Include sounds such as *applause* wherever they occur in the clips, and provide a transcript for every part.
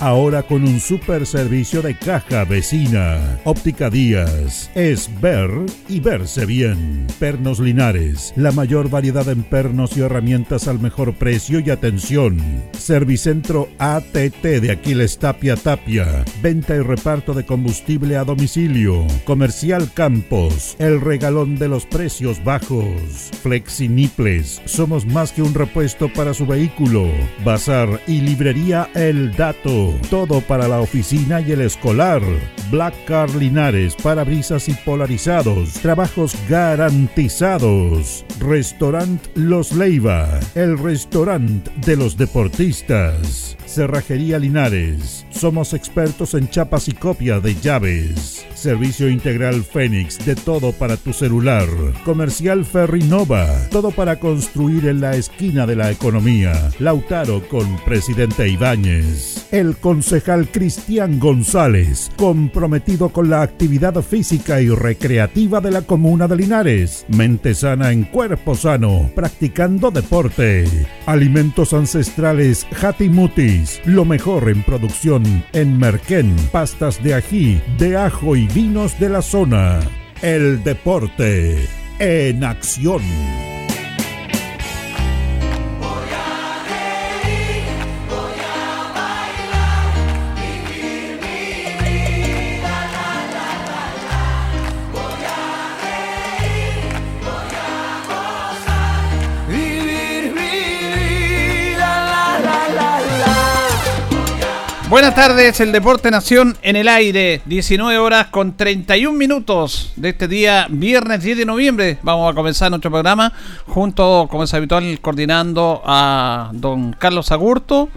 ahora con un super servicio de caja vecina. Óptica Díaz, es ver y verse bien. Pernos Linares, la mayor variedad en pernos y herramientas al mejor precio y atención. Servicentro ATT de Aquiles Tapia Tapia, venta y reparto de combustible a domicilio. Comercial Campos, el regalón de los precios bajos. Flexiniples, somos más que un repuesto para su vehículo. Bazar y librería El Todo para la oficina y el escolar. Black Car Linares, parabrisas y polarizados. Trabajos garantizados. Restaurant Los Leiva, el restaurante de los deportistas. Cerrajería Linares. Somos expertos en chapas y copia de llaves. Servicio integral Fénix, de todo para tu celular. Comercial Ferrinova, todo para construir en la esquina de la economía. Lautaro con Presidente Ibáñez. El concejal Cristian González, comprometido con la actividad física y recreativa de la comuna de Linares. Mente sana en cuerpo sano, practicando deporte. Alimentos ancestrales Hatimutis, lo mejor en producción en Merquén, pastas de ají, de ajo y vinos de la zona. El deporte en acción. Buenas tardes, el Deporte Nación en el aire, 19 horas con 31 minutos de este día, viernes 10 de noviembre. Vamos a comenzar nuestro programa junto, como es habitual, coordinando a don Carlos Agurto.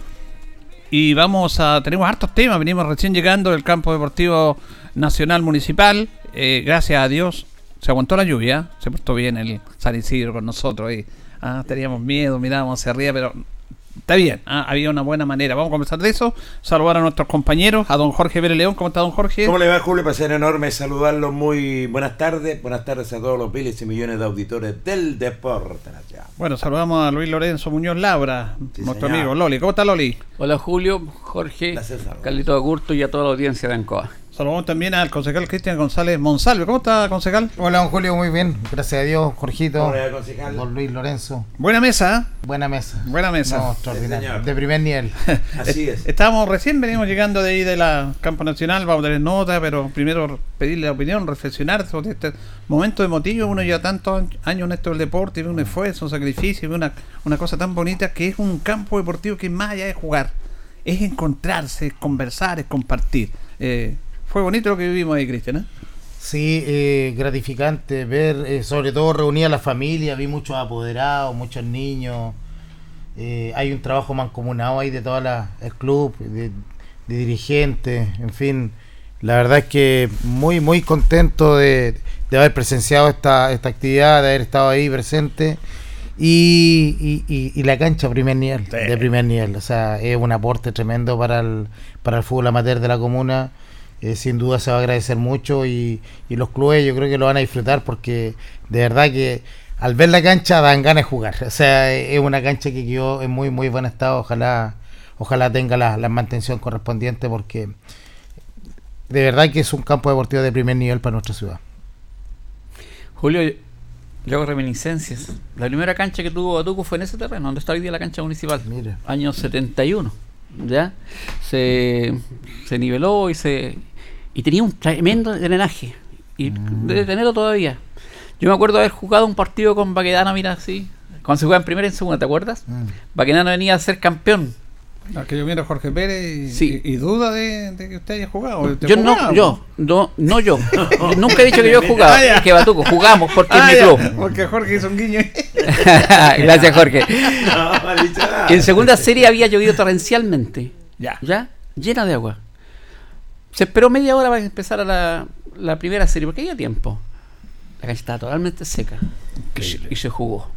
Y vamos a, tenemos hartos temas, venimos recién llegando del campo deportivo nacional municipal. Eh, gracias a Dios, se aguantó la lluvia, se portó bien el San Isidro con nosotros. Y, ah, teníamos miedo, mirábamos hacia arriba, pero Está bien, ¿ah? había una buena manera. Vamos a comenzar de eso. Saludar a nuestros compañeros, a don Jorge Vélez León. ¿Cómo está, don Jorge? ¿Cómo le va, Julio? Placer enorme saludarlo. Muy buenas tardes. Buenas tardes a todos los miles y millones de auditores del deporte. Bueno, saludamos a Luis Lorenzo Muñoz Labra, nuestro amigo Loli. ¿Cómo está, Loli? Hola, Julio, Jorge, Carlito Agurto y a toda la audiencia de Ancoa. Saludamos también al concejal Cristian González Monsalve. ¿Cómo está, concejal? Hola, don Julio, muy bien. Gracias a Dios, Jorgito. Hola, concejal. Don Luis Lorenzo. Buena mesa. ¿eh? Buena mesa. Buena mesa. No, extraordinario. de primer nivel. *laughs* Así es. *laughs* Estábamos recién, venimos llegando de ahí de la campo nacional, vamos a tener nota, pero primero pedirle la opinión, reflexionar sobre este momento emotivo. Uno lleva tantos años en esto del deporte, ve un esfuerzo, un sacrificio, ve una, una cosa tan bonita que es un campo deportivo que más allá de jugar, es encontrarse, es conversar, es compartir. Eh, fue bonito lo que vivimos ahí, Cristian. ¿eh? Sí, eh, gratificante ver, eh, sobre todo reunir a la familia, vi muchos apoderados, muchos niños. hay un trabajo mancomunado ahí de todo el club, de, dirigentes, en fin. La verdad es que muy, muy contento de, haber presenciado esta, esta actividad, de haber estado ahí presente. Y, y, la cancha primer nivel, de primer nivel. O sea, es un aporte tremendo para el, para el fútbol amateur de la comuna. Eh, sin duda se va a agradecer mucho y, los clubes yo creo que lo van a disfrutar porque de verdad que al ver la cancha dan ganas de jugar. O sea, es una cancha que quedó en muy muy buen estado. Ojalá ojalá tenga la, mantención correspondiente porque de verdad que es un campo deportivo de primer nivel para nuestra ciudad. Julio, yo hago reminiscencias. La primera cancha que tuvo Batuco fue en ese terreno, donde está hoy día la cancha municipal. Mira. Año 71. ¿Ya? Se, se niveló y se y tenía un tremendo drenaje. Y mm. debe tenerlo todavía. Yo me acuerdo haber jugado un partido con Baquedano, mira así. Cuando se juega en primera y en segunda, ¿te acuerdas? Mm. Baquedano venía a ser campeón que yo miro a Jorge Pérez y, Sí. y- y duda de, de que usted haya jugado. ¿Usted Yo no, jugaba? yo, no, no yo. *laughs* Nunca he dicho que yo he *laughs* jugado. Ah, ya. que Batuco, jugamos porque Ah, es mi club. Porque Jorge hizo un guiño. *laughs* Gracias, Jorge. No. En segunda serie había llovido torrencialmente. ya. ¿Ya? Llena de agua. Se esperó media hora para que empezara la, la primera serie, porque había tiempo. La cancha estaba totalmente seca. Y se, y se jugó.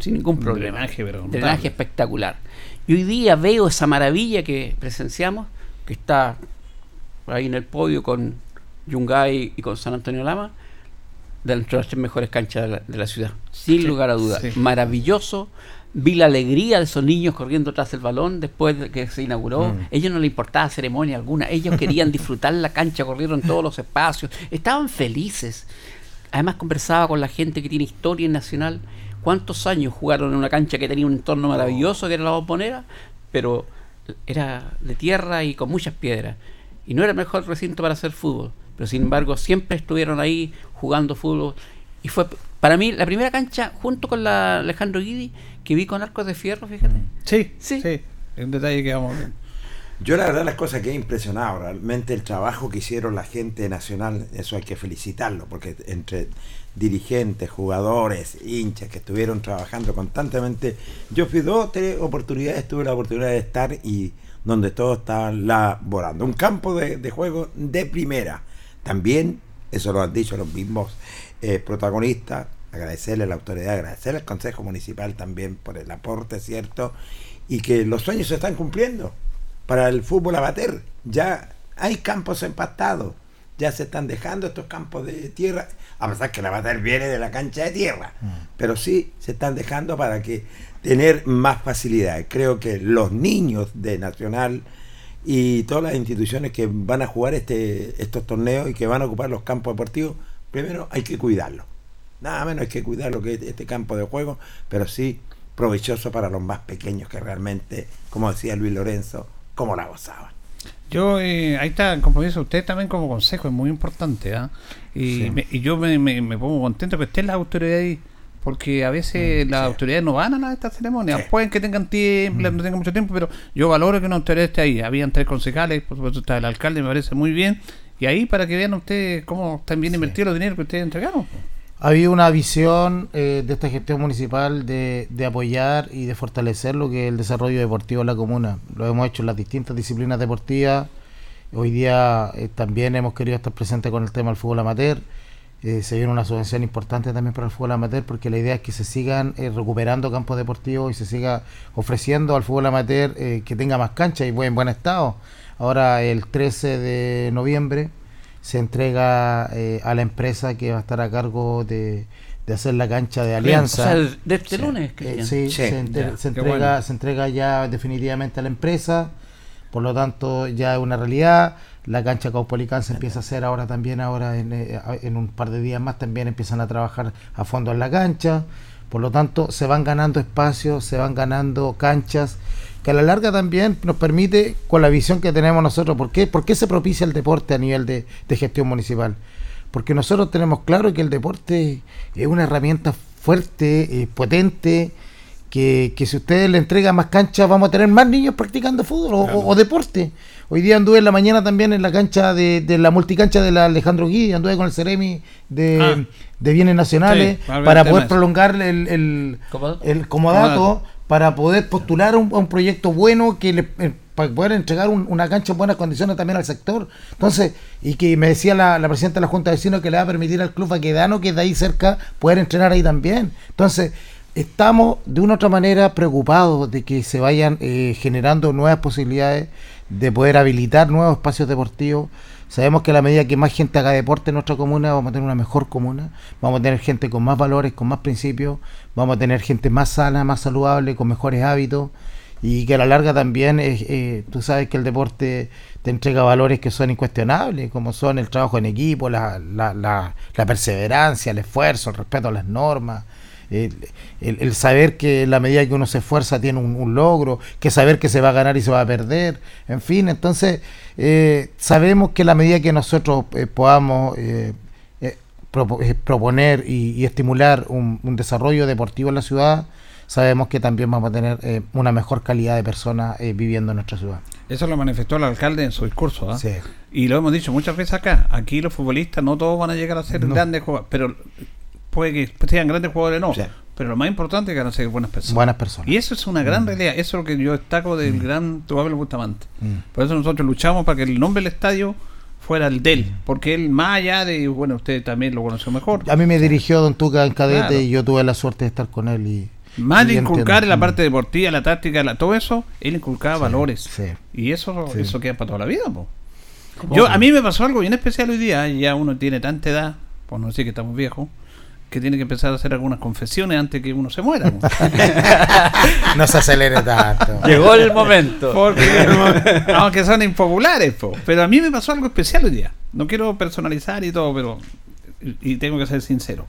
Sin ningún problema. drenaje, pero. Drenaje espectacular. Y hoy día veo esa maravilla que presenciamos, que está ahí en el podio con Yungay y con San Antonio Lama, dentro de las tres mejores canchas de la, de la ciudad. Sin Sí, lugar a dudas. sí. Maravilloso. Vi la alegría de esos niños corriendo tras el balón después de que se inauguró. Mm. Ellos no les importaba ceremonia alguna. Ellos *laughs* querían disfrutar la cancha, corrieron todos los espacios. Estaban felices. Además conversaba con la gente que tiene historia en Nacional. ¿Cuántos años jugaron en una cancha que tenía un entorno maravilloso, que era la bombonera? Pero era de tierra y con muchas piedras. Y no era el mejor recinto para hacer fútbol. Pero sin embargo siempre estuvieron ahí jugando fútbol. Y fue para mí la primera cancha, junto con la Alejandro Guidi, que vi con arcos de fierro, fíjate. Sí, Sí. sí. Un detalle que vamos a ver. Yo la verdad las cosas que he impresionado, realmente el trabajo que hicieron la gente nacional, eso hay que felicitarlo, porque entre dirigentes, jugadores, hinchas que estuvieron trabajando constantemente, yo fui dos, tres oportunidades, tuve la oportunidad de estar y donde todos estaban laborando. Un campo de, de juego de primera. También, eso lo han dicho los mismos eh, protagonistas, agradecerle a la autoridad, agradecerle al Consejo Municipal también por el aporte, ¿cierto? Y que los sueños se están cumpliendo para el fútbol amateur. Ya hay campos empastados, ya se están dejando estos campos de tierra, a pesar que la amateur viene de la cancha de tierra, pero sí se están dejando para que tener más facilidad. Creo que los niños de Nacional y todas las instituciones que van a jugar este, estos torneos y que van a ocupar los campos deportivos, primero hay que cuidarlo. Nada menos hay que cuidar lo que es este campo de juego, pero sí provechoso para los más pequeños que realmente, como decía Luis Lorenzo, como la gozaban. Yo, eh, ahí está, como dice usted también como consejo, es muy importante. ¿ah? Y, Sí. me- y yo me, me- me pongo contento que estén las autoridades ahí, porque a veces las autoridades no van a estas ceremonias. Sí. Pueden que tengan tiempo, no tengan mucho tiempo, pero yo valoro que una autoridad esté ahí. Habían tres concejales, por supuesto está el alcalde, me parece muy bien. Y ahí para que vean ustedes cómo están bien invertidos los dineros que ustedes entregaron. Había una visión eh, de esta gestión municipal de, de apoyar y de fortalecer lo que es el desarrollo deportivo en la comuna. Lo hemos hecho en las distintas disciplinas deportivas. Hoy día eh, también hemos querido estar presentes con el tema del fútbol amateur. Eh, se viene una subvención importante también para el fútbol amateur porque la idea es que se sigan eh, recuperando campos deportivos y se siga ofreciendo al fútbol amateur que tenga más cancha y buen, buen estado. Ahora el 13 de noviembre se entrega eh, a la empresa que va a estar a cargo de, de hacer la cancha de O alianza. sea, de este Sí. lunes, Eh, sí, Sí, se, se entrega, bueno. se entrega ya definitivamente a la empresa, por lo tanto ya es una realidad. La cancha Caupolicán se empieza a hacer ahora también, ahora en, eh, en un par de días más también empiezan a trabajar a fondo en la cancha. Por lo tanto, se van ganando espacios, se van ganando canchas, que a la larga también nos permite, con la visión que tenemos nosotros, ¿por qué, ¿Por qué se propicia el deporte a nivel de, de gestión municipal? Porque nosotros tenemos claro que el deporte es una herramienta fuerte, eh, potente, que, que si ustedes le entregan más canchas vamos a tener más niños practicando fútbol o deporte. Hoy día anduve en la mañana también en la cancha de, de la multicancha de la Alejandro Guidi, anduve con el Ceremi de, Ah. de Bienes Nacionales Sí, para poder prolongar el, el, ¿Comodato? el comodato, Comodato. para poder postular un, a un proyecto bueno que le, eh, para poder entregar un- una cancha en buenas condiciones también al sector. Entonces, y que me decía la, la presidenta de la Junta de Vecinos que le va a permitir al Club Baquedano, que es de ahí cerca, poder entrenar ahí también. Entonces, estamos de una u otra manera preocupados de que se vayan eh, generando nuevas posibilidades de poder habilitar nuevos espacios deportivos. Sabemos que a la medida que más gente haga deporte en nuestra comuna, vamos a tener una mejor comuna, vamos a tener gente con más valores, con más principios, vamos a tener gente más sana, más saludable, con mejores hábitos. Y que a la larga también es, eh, tú sabes que el deporte te entrega valores que son incuestionables, como son el trabajo en equipo, la, la, la, la perseverancia, el esfuerzo, el respeto a las normas, el, el- el saber que la medida que uno se esfuerza tiene un, un logro, que saber que se va a ganar y se va a perder, en fin, entonces eh, sabemos que la medida que nosotros eh, podamos eh, eh, propo- eh, proponer y, y estimular un, un desarrollo deportivo en la ciudad, sabemos que también vamos a tener eh, una mejor calidad de personas eh, viviendo en nuestra ciudad. Eso lo manifestó el alcalde en su discurso. ¿ah? Sí. Y lo hemos dicho muchas veces acá. Aquí los futbolistas no todos van a llegar a ser No. grandes jugadores, pero puede que sean grandes jugadores no. Sí. Pero lo más importante es que van a ser buenas personas. Buenas personas. Y eso es una gran realidad. Eso es lo que yo destaco del gran Pablo Bustamante. Mm. Por eso nosotros luchamos para que el nombre del estadio fuera el de él. Porque él, más allá de, bueno, usted también lo conoció mejor. A mí me dirigió Don Tuca en cadete Claro. y yo tuve la suerte de estar con él y Más de inculcar en la Mm. parte deportiva, la táctica, la- todo eso, él inculcaba valores. sí. Y eso, eso queda para toda la vida. po. Yo, a mí me pasó algo bien especial hoy día. Ya uno tiene tanta edad, por no decir que estamos viejos, que tiene que empezar a hacer algunas confesiones antes que uno se muera. *laughs* No se acelere tanto. Llegó el momento. Porque, aunque son impopulares, po. pero a mí me pasó algo especial hoy día. No quiero personalizar y todo, pero y tengo que ser sincero.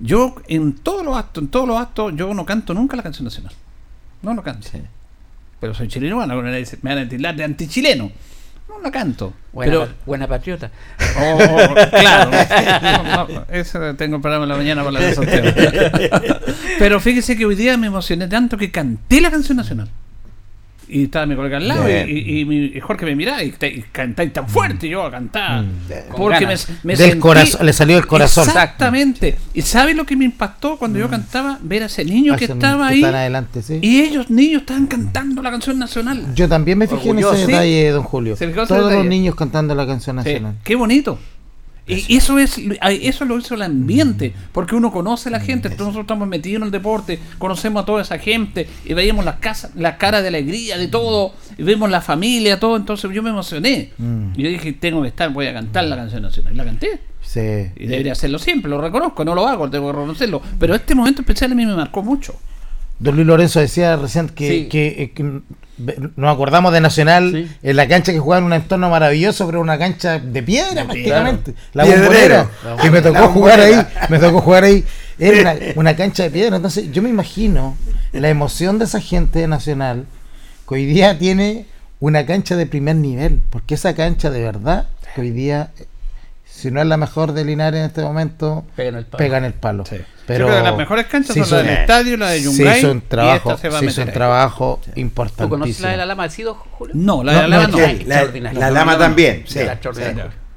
Yo en todos los actos, en todos los actos, yo no canto nunca la canción nacional. No lo canto. Pero soy chileno, van a- me van a tildar de antichileno. No la canto. Buena, pero pa- buena patriota. Oh, claro, no, no, eso tengo el programa en la mañana para hablar de. *laughs* Pero fíjese que hoy día me emocioné tanto que canté la canción nacional. Y estaba mi colega al lado y, Bien. y- y mi- y Jorge me miraba y, y cantáis tan fuerte y yo a cantar. Con Porque me, me Del sentí- corazón, le salió del corazón. Exactamente. ¿Y sabe lo que me impactó cuando yo cantaba? Ver a ese niño que estaba que ahí. están adelante, sí. Y ellos, niños, estaban cantando la canción nacional. Yo también me fijé en ese Sí. detalle, don Julio. Todos los niños cantando la canción Sí, nacional. qué bonito. Y eso es eso lo hizo el ambiente, porque uno conoce a la gente, entonces nosotros estamos metidos en el deporte, conocemos a toda esa gente y veíamos las casas, la cara de alegría de todo, y vemos la familia, todo, entonces yo me emocioné. Mm. Y yo dije, tengo que estar, voy a cantar la canción nacional. Y la canté. Sí. Y debería hacerlo siempre, lo reconozco, no lo hago, tengo que reconocerlo. Pero este momento especial a mí me marcó mucho. Don Luis Lorenzo decía recién que, Sí. que, eh, que ve- nos acordamos de Nacional Sí. en la cancha que jugaba en un entorno maravilloso, pero una cancha de piedra prácticamente. La bombonera, que me tocó jugar ahí, me tocó jugar ahí. Era una, *laughs* una cancha de piedra. Entonces yo me imagino la emoción de esa gente de Nacional que hoy día tiene una cancha de primer nivel, porque esa cancha de verdad que hoy día, si no es la mejor de Linares en este momento, Pega en el palo. el palo. Sí. Pero Yo creo que las mejores canchas se son la hizo- del estadio, la de se Yungay. hizo un trabajo, y esta se va a se hizo meter un ahí. trabajo ¿Tú conoces la de la lama del Sido, Julio? No, la No, de la no, no. es que- La, la lama también, sí. La.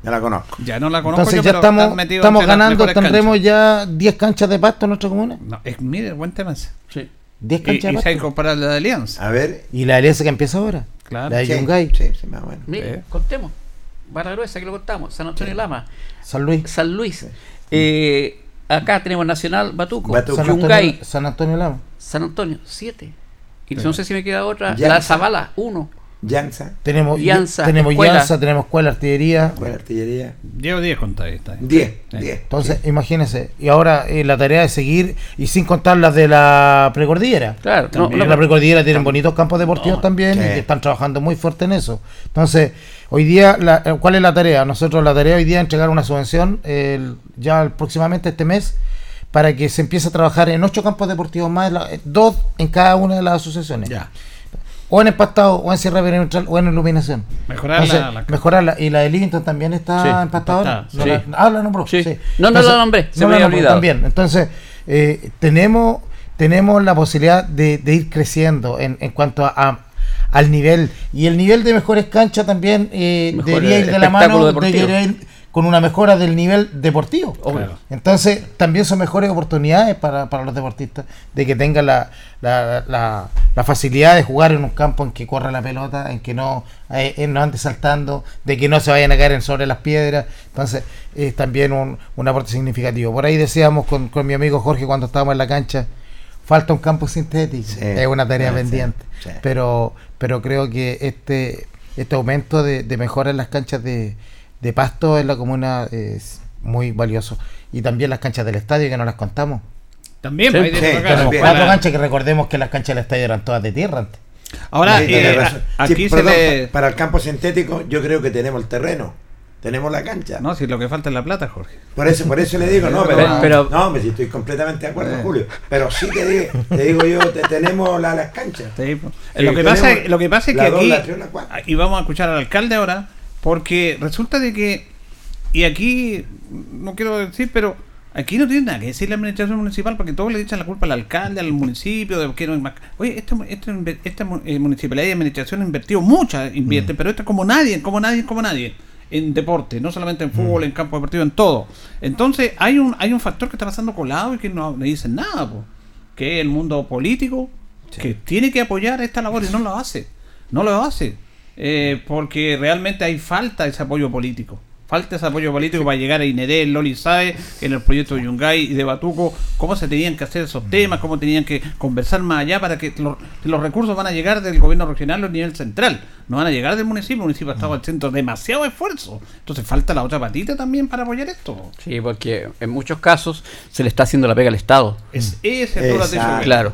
Ya la conozco. Ya no la conozco. Entonces yo, ya pero estamos, estamos las ganando, tendremos canchas. ya 10 canchas de pasto en nuestra comuna. No, es, mire, buen tema ese. Sí. 10 Y, canchas y de se pasto. comparar la de Alianza. A ver. Y la alianza que empieza ahora. Claro. La de sí, Yungay, Sí, sí, más o menos. Mire, Sí. contemos. Barra Gruesa, que lo contamos. San Antonio Lama. San Luis. San Luis. Eh, acá tenemos Nacional Batuco. Batuco. San. Antonio, San Antonio Lama. San Antonio, 7. Y no sé si me queda otra. Ya. La Zabala, 1. Llanza, Tenemos Llanza, tenemos escuela. Llanza, tenemos escuela, artillería. con artillería. Llevo 10 contadas. está ahí. 10, Sí. 10. Entonces, imagínense. Y ahora eh, la tarea es seguir, y sin contar las de la precordillera. Claro, no, no, la precordillera tienen bonitos campos deportivos también sí. y que están trabajando muy fuerte en eso. Entonces, hoy día, la- eh, ¿cuál es la tarea? Nosotros la tarea hoy día es entregar una subvención el- ya próximamente este mes para que se empiece a trabajar en ocho campos deportivos más, la- eh, dos en cada una de las asociaciones. Ya. O en empastado, o en cierre perimetral, o en iluminación. Mejorar Entonces, la, la- mejorarla. Y la de Livington también está Sí, empastadora. empastada, No sí. la- ah, la nombró. Sí. sí. No, no la nombré, se no me la había nombró olvidado. También. Entonces, eh, tenemos, tenemos la posibilidad de, de ir creciendo en, en cuanto a, a- al nivel. Y el nivel de mejores canchas también eh, Mejor debería ir de la mano, deportivo. debería ir con una mejora del nivel deportivo. Claro. Entonces, también son mejores oportunidades para, para los deportistas de que tengan la, la, la- la facilidad de jugar en un campo en que corra la pelota, en que no, eh, eh, no ande saltando, de que no se vayan a caer en sobre las piedras. Entonces, es también un, un aporte significativo. Por ahí decíamos con, con mi amigo Jorge cuando estábamos en la cancha, falta un campo sintético. Sí. es una tarea Sí, pendiente. sí. Pero, pero creo que este, este aumento de, de mejora en las canchas de, de pasto en la comuna es muy valioso. Y también las canchas del estadio que no las contamos. También, Sí, ahí tiene sí, cuatro Ojalá. canchas que recordemos que las canchas del estadio eran todas de tierra antes. Ahora, Sí, eh, aquí Sí, se perdón, le. pa- Para el campo sintético, yo creo que tenemos el terreno. Tenemos la cancha. No, si lo que falta es la plata, Jorge. Por eso, por eso le digo, no, *laughs* pero, no, me- si estoy completamente de acuerdo, Eh. Julio. Pero sí te digo, te digo yo, te- tenemos la- las canchas. Sí, pues. Sí, lo, que pasa, lo que pasa es que dos, aquí, la tres, la cuatro. y vamos a escuchar al alcalde ahora, porque resulta de que, y aquí, no quiero decir, pero Aquí no tiene nada que decir la administración municipal porque todos le echan la culpa al alcalde, al municipio, de que no hay más. Oye, esta, esta, esta eh, municipalidad y administración ha invertido mucha, invierte, mm. pero esta como nadie, como nadie, como nadie en deporte, no solamente en fútbol, mm. en campo deportivo, en todo. Entonces hay un hay un factor que está pasando colado y que no le dicen nada, que es el mundo político, que tiene que apoyar esta labor y no lo hace. No lo hace. Eh, porque realmente hay falta de ese apoyo político. Falta ese apoyo político para llegar a Inedel, Loli sabe en el proyecto de Yungay y de Batuco, cómo se tenían que hacer esos temas, cómo tenían que conversar más allá para que los, recursos van a llegar del gobierno regional o nivel central, no van a llegar del municipio, el municipio ha estado haciendo demasiado esfuerzo. Entonces falta la otra patita también para apoyar esto. Sí, porque en muchos casos se le está haciendo la pega al Estado. Es ese Claro.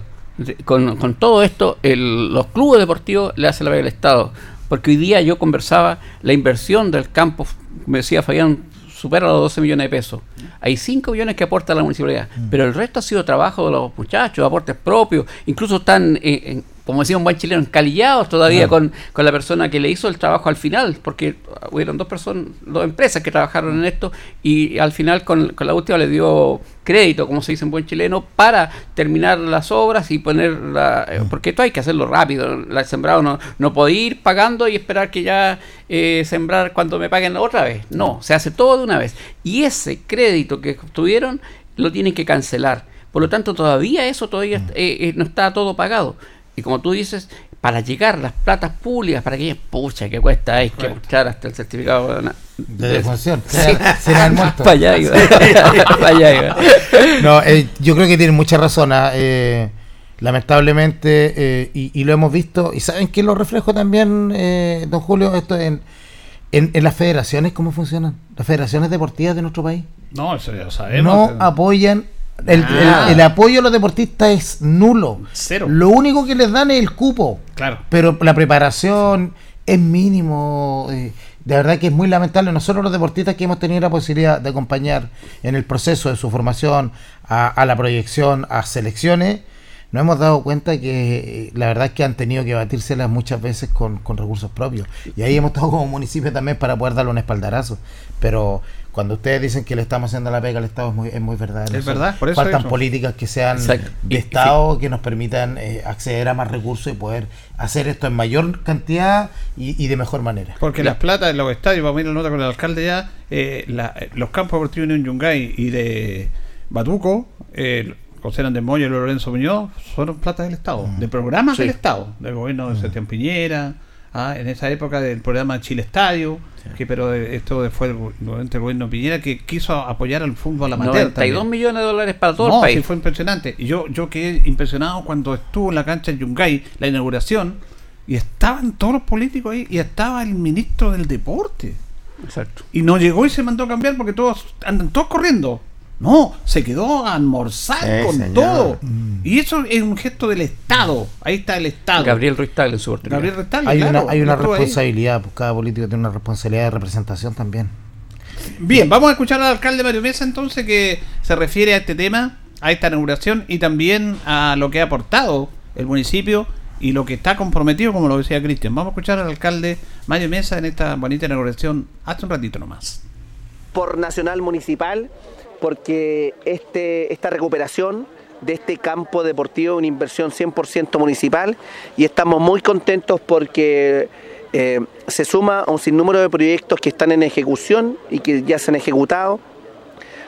Con, con todo esto, los clubes deportivos le hacen la pega al Estado porque hoy día yo conversaba, la inversión del campo, me decía Fabián, supera los 12 millones de pesos. Hay 5 millones que aporta la municipalidad, mm. pero el resto ha sido trabajo de los muchachos, aportes propios, incluso están en, como decía un buen chileno, encalillados todavía con, la persona que le hizo el trabajo al final, porque hubieron dos personas, dos empresas que trabajaron en esto y al final con, la última le dio crédito, como se dice en buen chileno, para terminar las obras y poner la, eh, porque esto hay que hacerlo rápido, la sembrado no, no puede ir pagando y esperar que ya eh, sembrar cuando me paguen otra vez, no, se hace todo de una vez. Y ese crédito que tuvieron lo tienen que cancelar. Por lo tanto, todavía eso todavía eh, no está todo pagado. Y como tú dices, para llegar las platas públicas, para que pucha, que cuesta, hay que buscar hasta el certificado de, de defunción. Para *laughs* allá, *laughs* No, eh, yo creo que tiene mucha razón. ¿ah? Eh, lamentablemente, eh, y, lo hemos visto, y saben que lo reflejo también, don Julio, esto en, en, las federaciones, ¿cómo funcionan? Las federaciones deportivas de nuestro país. No, eso ya sabemos. No apoyan Ah. El, apoyo a los deportistas es nulo. Cero. Lo único que les dan es el cupo. Claro. Pero la preparación es mínimo. Eh, de verdad que es muy lamentable. Nosotros los deportistas que hemos tenido la posibilidad de acompañar en el proceso de su formación, a, la proyección, a selecciones, nos hemos dado cuenta que eh, la verdad es que han tenido que batírselas muchas veces con, con recursos propios. Y ahí hemos estado como municipio también para poder darle un espaldarazo. Pero cuando ustedes dicen que le estamos haciendo la pega al Estado es muy, es muy verdad. Es verdad, por eso Faltan políticas que sean de Estado, que nos permitan eh, acceder a más recursos y poder hacer esto en mayor cantidad y, de mejor manera. Porque las platas en los estadios, vamos a ir a nota con el alcalde ya, eh, los campos deportivos de Yungay y de Batuco, eh, José de Moya y Lorenzo Muñoz, son platas del Estado, mm. de programas del Estado, del gobierno de mm. Sebastián Piñera ¿ah? en esa época del programa Chile Estadio, que pero esto fue el, gobierno Piñera que quiso apoyar al fútbol amateur. 92 millones de dólares para todo el país. Sí, fue impresionante. Y yo, yo quedé impresionado cuando estuvo en la cancha en Yungay, la inauguración, y estaban todos los políticos ahí, y estaba el ministro del deporte. Exacto. Y no llegó y se mandó a cambiar porque todos andan todos corriendo. No, se quedó a almorzar con todo. Mm. Y eso es un gesto del Estado. Ahí está el Estado. Gabriel Ruiz Tagle, su Gabriel Ruiz hay una, hay una responsabilidad, pues, cada político tiene una responsabilidad de representación también. Bien, vamos a escuchar al alcalde Mario Mesa entonces que se refiere a este tema, a esta inauguración y también a lo que ha aportado el municipio y lo que está comprometido, como lo decía Cristian. Vamos a escuchar al alcalde Mario Mesa en esta bonita inauguración hace un ratito nomás. Por Nacional Municipal porque este, esta recuperación de este campo deportivo es una inversión 100% municipal y estamos muy contentos porque eh, se suma a un sinnúmero de proyectos que están en ejecución y que ya se han ejecutado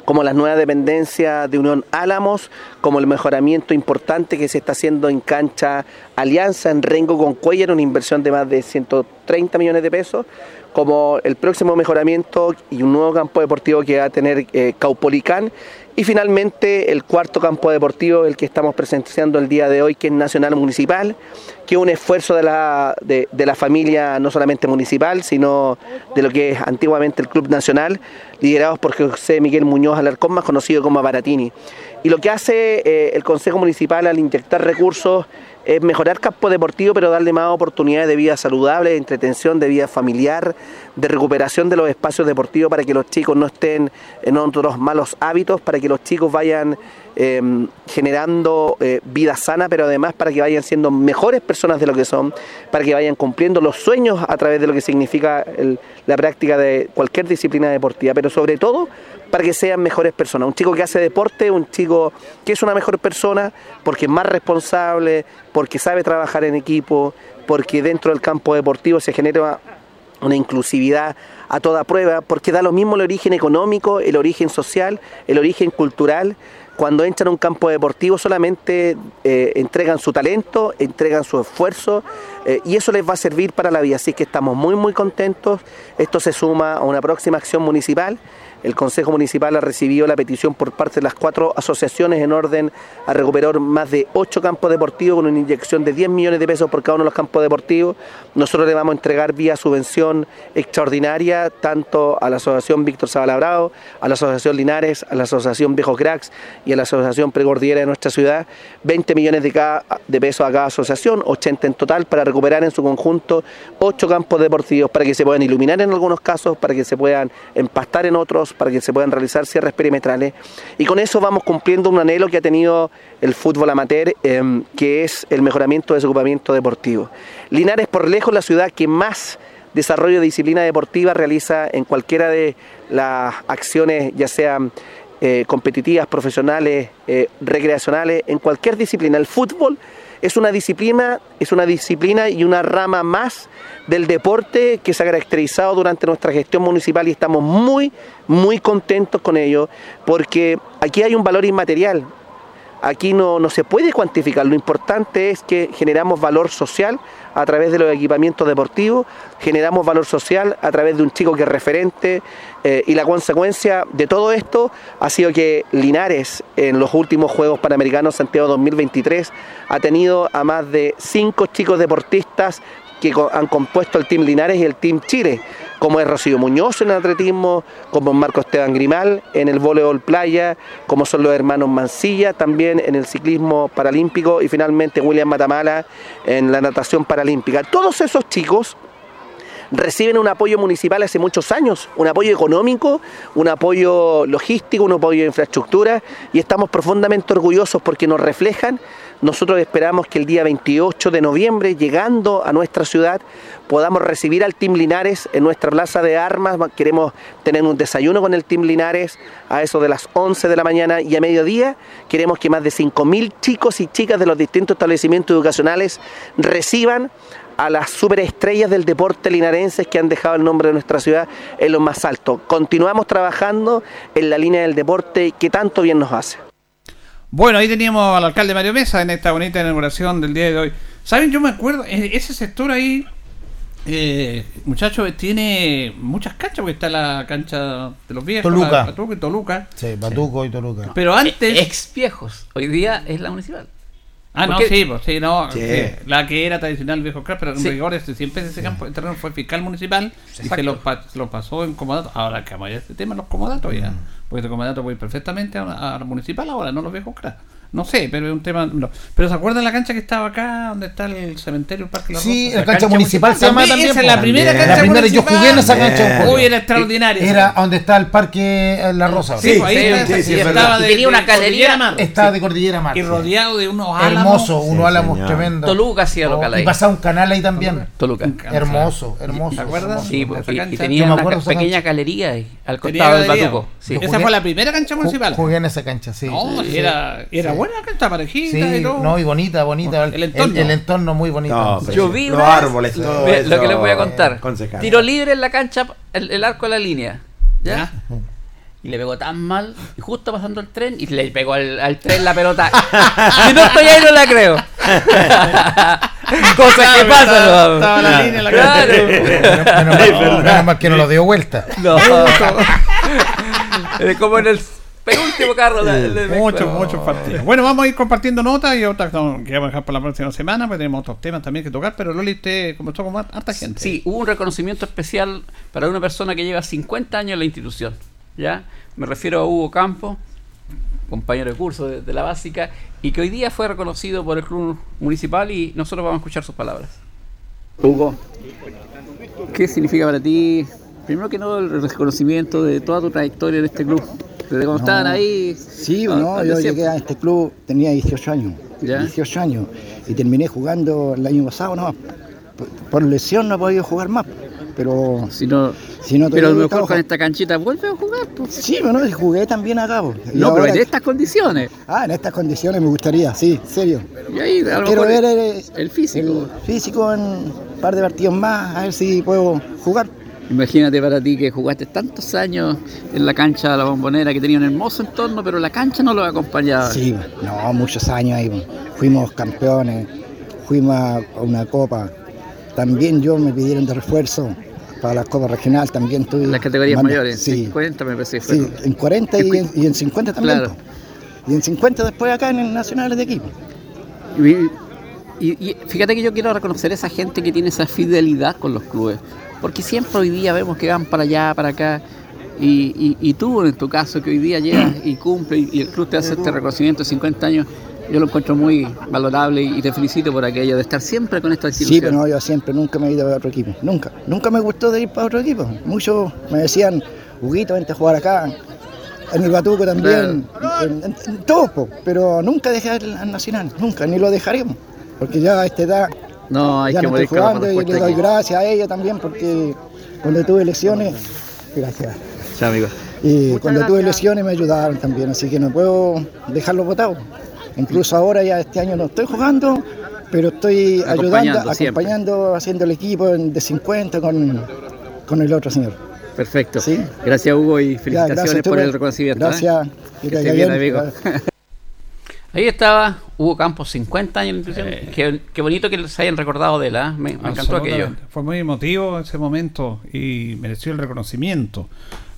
como las nuevas dependencias de Unión Álamos, como el mejoramiento importante que se está haciendo en cancha Alianza en Rengo con Cuellar, una inversión de más de 130 millones de pesos, como el próximo mejoramiento y un nuevo campo deportivo que va a tener eh, Caupolicán. Y finalmente el cuarto campo deportivo, el que estamos presenciando el día de hoy, que es Nacional Municipal, que es un esfuerzo de la, de, la familia no solamente municipal, sino de lo que es antiguamente el Club Nacional, liderados por José Miguel Muñoz Alarcón, más conocido como Baratini. Y lo que hace eh, el Consejo Municipal al inyectar recursos es mejorar campo deportivo, pero darle más oportunidades de vida saludable, de entretención, de vida familiar, de recuperación de los espacios deportivos para que los chicos no estén en otros malos hábitos, para que los chicos vayan em, generando eh, vida sana, pero además para que vayan siendo mejores personas de lo que son, para que vayan cumpliendo los sueños a través de lo que significa la práctica de cualquier disciplina deportiva, pero sobre todo para que sean mejores personas. Un chico que hace deporte, un chico que es una mejor persona porque es más responsable, porque sabe trabajar en equipo, porque dentro del campo deportivo se genera una inclusividad a toda prueba, porque da lo mismo el origen económico, el origen social, el origen cultural. Cuando entran a un campo deportivo solamente eh, entregan su talento, entregan su esfuerzo eh, y eso les va a servir para la vida. Así que estamos muy muy contentos. Esto se suma a una próxima acción municipal el Consejo Municipal ha recibido la petición por parte de las cuatro asociaciones en orden a recuperar más de ocho campos deportivos con una inyección de 10 millones de pesos por cada uno de los campos deportivos. Nosotros le vamos a entregar vía subvención extraordinaria tanto a la Asociación Víctor Zabalabrao, a la Asociación Linares, a la Asociación Viejos Cracks y a la Asociación Pregordiera de nuestra ciudad, 20 millones de, cada, de pesos a cada asociación, 80 en total, para recuperar en su conjunto ocho campos deportivos para que se puedan iluminar en algunos casos, para que se puedan empastar en otros para que se puedan realizar cierres perimetrales. Y con eso vamos cumpliendo un anhelo que ha tenido el fútbol amateur, em, que es el mejoramiento de su ocupamiento deportivo. Linares por lejos la ciudad que más desarrollo de disciplina deportiva realiza en cualquiera de las acciones, ya sean eh, competitivas, profesionales, eh, recreacionales, en cualquier disciplina. El fútbol es una disciplina, es una disciplina y una rama más del deporte que se ha caracterizado durante nuestra gestión municipal y estamos muy, muy contentos con ello, porque aquí hay un valor inmaterial. Aquí no, no se puede cuantificar, lo importante es que generamos valor social a través de los equipamientos deportivos, generamos valor social a través de un chico que es referente eh, y la consecuencia de todo esto ha sido que Linares en los últimos Juegos Panamericanos Santiago 2023 ha tenido a más de cinco chicos deportistas que han compuesto el Team Linares y el Team Chile, como es Rocío Muñoz en el atletismo, como Marco Esteban Grimal en el voleibol playa, como son los hermanos Mancilla también en el ciclismo paralímpico y finalmente William Matamala en la natación paralímpica. Todos esos chicos reciben un apoyo municipal hace muchos años, un apoyo económico, un apoyo logístico, un apoyo de infraestructura y estamos profundamente orgullosos porque nos reflejan nosotros esperamos que el día 28 de noviembre, llegando a nuestra ciudad, podamos recibir al Team Linares en nuestra plaza de armas. Queremos tener un desayuno con el Team Linares a eso de las 11 de la mañana y a mediodía queremos que más de 5.000 chicos y chicas de los distintos establecimientos educacionales reciban a las superestrellas del deporte linarenses que han dejado el nombre de nuestra ciudad en lo más alto. Continuamos trabajando en la línea del deporte que tanto bien nos hace. Bueno, ahí teníamos al alcalde Mario Mesa en esta bonita inauguración del día de hoy. ¿Saben? Yo me acuerdo, e-, ese sector ahí, eh, muchachos, tiene muchas canchas, porque está la cancha de los viejos, Toluca. Batuco y Toluca. Sí, Batuco y Toluca. Pero antes... Ex viejos, hoy día es la municipal. Ah, no, sí, pues sí, no. La que era tradicional viejo crack, pero en rigor este, siempre ese campo de terreno fue fiscal municipal y se lo, lo, pasó en comodato. Ahora que vaya este tema, los comodatos ya. Mm. Porque como dato voy perfectamente a, la municipal ahora, no los veo crack. No sé, pero es un tema. Pero ¿se acuerdan la cancha que estaba acá, donde está el cementerio, el Parque La Sí, la, cancha, municipal, se llama también. Esa es la primera cancha la primera, Yo jugué en esa cancha. Uy, era extraordinaria. Era donde está el Parque eh, La Rosa. Sí, ahí sí, sí, estaba de, tenía una galería. Estaba de Cordillera Mar. Y rodeado de unos álamos. Hermoso, unos álamos tremendos. Toluca hacía local ahí. Y pasaba un canal ahí también. Toluca. Hermoso, hermoso. ¿Te acuerdas? Sí, pues, y tenía una pequeña galería ahí, al costado del Batuco. Esa fue la primera cancha municipal. Jugué en esa cancha, sí. Era buena cancha, parejita sí, No, y bonita, bonita. El, entorno. muy bonito. Yo vi los árboles, lo que les voy a contar. Tiro libre en la cancha, el, arco de la línea. ¿Ya? Y le pegó tan mal, y justo pasando el tren, y le pegó al, tren la pelota. si no estoy ahí, no la creo. *laughs* Cosas que pasan. Estaba la línea en la Claro. Nada más que no lo dio vuelta. No. Es como en el penúltimo carro de, Muchos, muchos partidos. Bueno, vamos a ir compartiendo notas y otras que vamos a dejar para la próxima semana, porque tenemos otros temas también que tocar, pero Loli, usted comenzó con harta gente. Sí, hubo un reconocimiento especial para una persona que lleva 50 años en la institución. ¿ya? Me refiero a Hugo Campo, compañero de curso de, de la básica, y que hoy día fue reconocido por el club municipal y nosotros vamos a escuchar sus palabras. Hugo, ¿qué significa para ti, primero que todo, el reconocimiento de toda tu trayectoria en este club? Desde cuando estaban ahí. Sí, a- no, a- yo siempre. llegué a este club, tenía 18 años. Ya. 18 años. Y terminé jugando el año pasado, no. Por, por lesión no he podido jugar más. Pero Si no, si no pero a lo mejor con esta canchita vuelve a jugar. pues. Sí, bueno, jugué también acá. Y No, pero en estas condiciones. Ah, en estas condiciones me gustaría, sí, serio. Y ahí a lo Quiero mejor ver el, el, el físico. el físico en un par de partidos más, a ver si puedo jugar. Imagínate para ti que jugaste tantos años en la cancha de la bombonera, que tenía un hermoso entorno, pero la cancha no lo acompañaba. Sí, no, muchos años ahí. po. Fuimos campeones, fuimos a una copa. También yo me pidieron de refuerzo para la copa regional, también tuve. Las categorías manda- mayores, Sí, 50 me parece que fue. sí, en 40 y en, y en 50 también. Claro. po. Y en 50 después acá en el Nacional de equipo. Y, y- y fíjate que yo quiero reconocer a esa gente que tiene esa fidelidad con los clubes, porque siempre hoy día vemos que van para allá, para acá, y, y- y tú en tu caso que hoy día llegas y cumple y, y el club te hace este reconocimiento de 50 años, yo lo encuentro muy valorable y te felicito por aquello de estar siempre con esta Sí, institución. pero no, yo siempre nunca me he ido a otro equipo. Nunca. Nunca me gustó de ir para otro equipo. Muchos me decían, Huguito, vente a jugar acá. En el Batuco también. En, en- en todo, pero nunca dejé al al Nacional. Nunca, ni lo dejaremos. Porque ya a esta edad No, hay ya que no morir estoy jugando y le doy aquí. gracias a ella también porque cuando tuve lesiones, gracias. Chao, amigo. Y cuando tuve lesiones me ayudaron también, así que no puedo dejarlo botado. Incluso ahora ya este año no estoy jugando, pero estoy ayudando, Acompañando siempre. acompañando, haciendo el equipo en- de 50 con, con el otro señor. Perfecto. Sí. Gracias, Hugo, y Ya, felicitaciones gracias, por el reconocimiento. ¿eh? Gracias. Que te esté vaya bien, amigo. Ahí estaba Hugo Campos, 50 años la institución. qué, qué bonito que se hayan recordado de él, ¿ah? me, me encantó aquello. Fue muy emotivo ese momento y mereció el reconocimiento.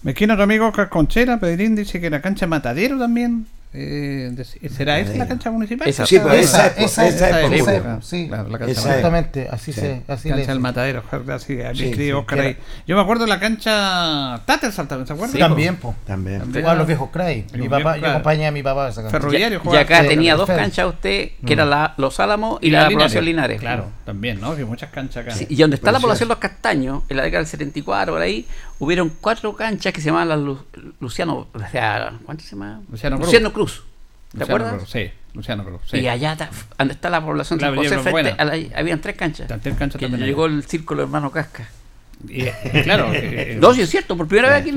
Me esquina otro amigo Conchera, Pedrín, dice que la cancha Matadero también. Eh, ¿Será esa la cancha municipal? Esa. Sí, pues esa, Esa- esa- esa esa época. época. Sí, Claro, la cancha Esa Matadero. exactamente, así Sí. se así cancha le del Matadero, así, sí, Oscar ahí. Yo me acuerdo la cancha Tattersall también, ¿se acuerdan? También, pues. También. Igual los viejos Cray. Mi papá, yo acompañé a mi papá a esa cancha. Ferroviario Y acá Sí, tenía dos canchas usted, que eran la, Los Álamos y, la, población Linares. Claro, también, ¿no? Que muchas canchas acá. Sí, y donde está la población Los Castaños, en la década del 74, por ahí, hubieron cuatro canchas que se llamaban las Lu- Luciano, o sea, ¿cuánto se llama? Luciano Cruz. Cruz. ¿Te Luciano acuerdas? Cruz, sí, Luciano Cruz. Sí. Y allá, donde está la población La San José, frente Buena. a la- habían tres canchas. Tres canchas Que llegó el círculo hermano Casca. Y, eh, claro. *laughs* eh, No, sí es cierto, por primera vez aquí en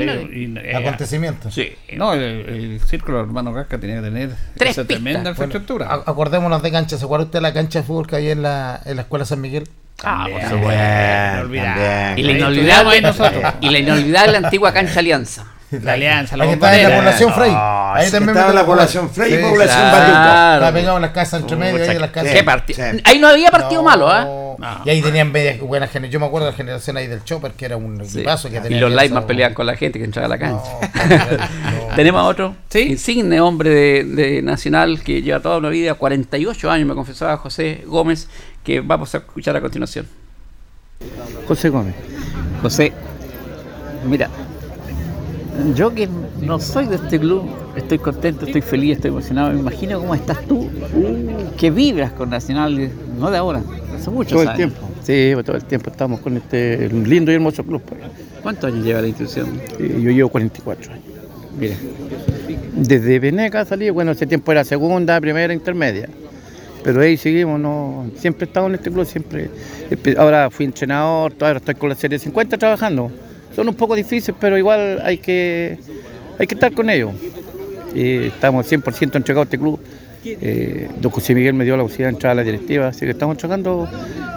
sí, eh, Acontecimiento. Sí. No, el, el círculo hermano Casca tenía que tener Tres esa pistas. tremenda Bueno, infraestructura. a- acordémonos de canchas. ¿Se acuerda usted de la cancha de fútbol que hay en la, en la escuela San Miguel? Ah, por También, supuesto. Y la inolvidable, y la inolvidable antigua cancha Alianza. La alianza, la Ahí está en la población Frey. Ah, Ahí sí, también estaba la población. Frey y Sí, población claro. Batuco. Está pegado en las casas entre medio, ahí en las casas. ¿Qué partido? sí. Ahí no había partido malo, ¿ah? No. Y ahí tenían buenas generaciones. Yo me acuerdo de la generación ahí del Chopper, que era un Sí. equipazo que Y tenía. los Alianza, Lightman bueno. peleaban con la gente que entraba a la cancha. No, *laughs* no. Tenemos a otro Sí. insigne hombre de, de Nacional que lleva toda una vida, 48 años, me confesaba José Gómez, que vamos a escuchar a continuación. José Gómez. José, mira, yo que no soy de este club, estoy contento, estoy feliz, estoy emocionado. Me imagino cómo estás tú, que vibras con Nacional, no de ahora, hace muchos Todo el años. tiempo. Sí, pues todo el tiempo estamos con este lindo y hermoso club. pues. ¿Cuántos años lleva la institución? Yo llevo 44 años. Mira, Desde Veneca salí, bueno, ese tiempo era segunda, primera, intermedia. Pero ahí seguimos, no, siempre he estado en este club, siempre. Ahora fui entrenador, ahora estoy con la serie 50 trabajando. Son un poco difíciles, pero igual hay que, hay que estar con ellos. Y estamos 100% entregados a este club. Eh, don José Miguel me dio la posibilidad de entrar a la directiva, así que estamos trabajando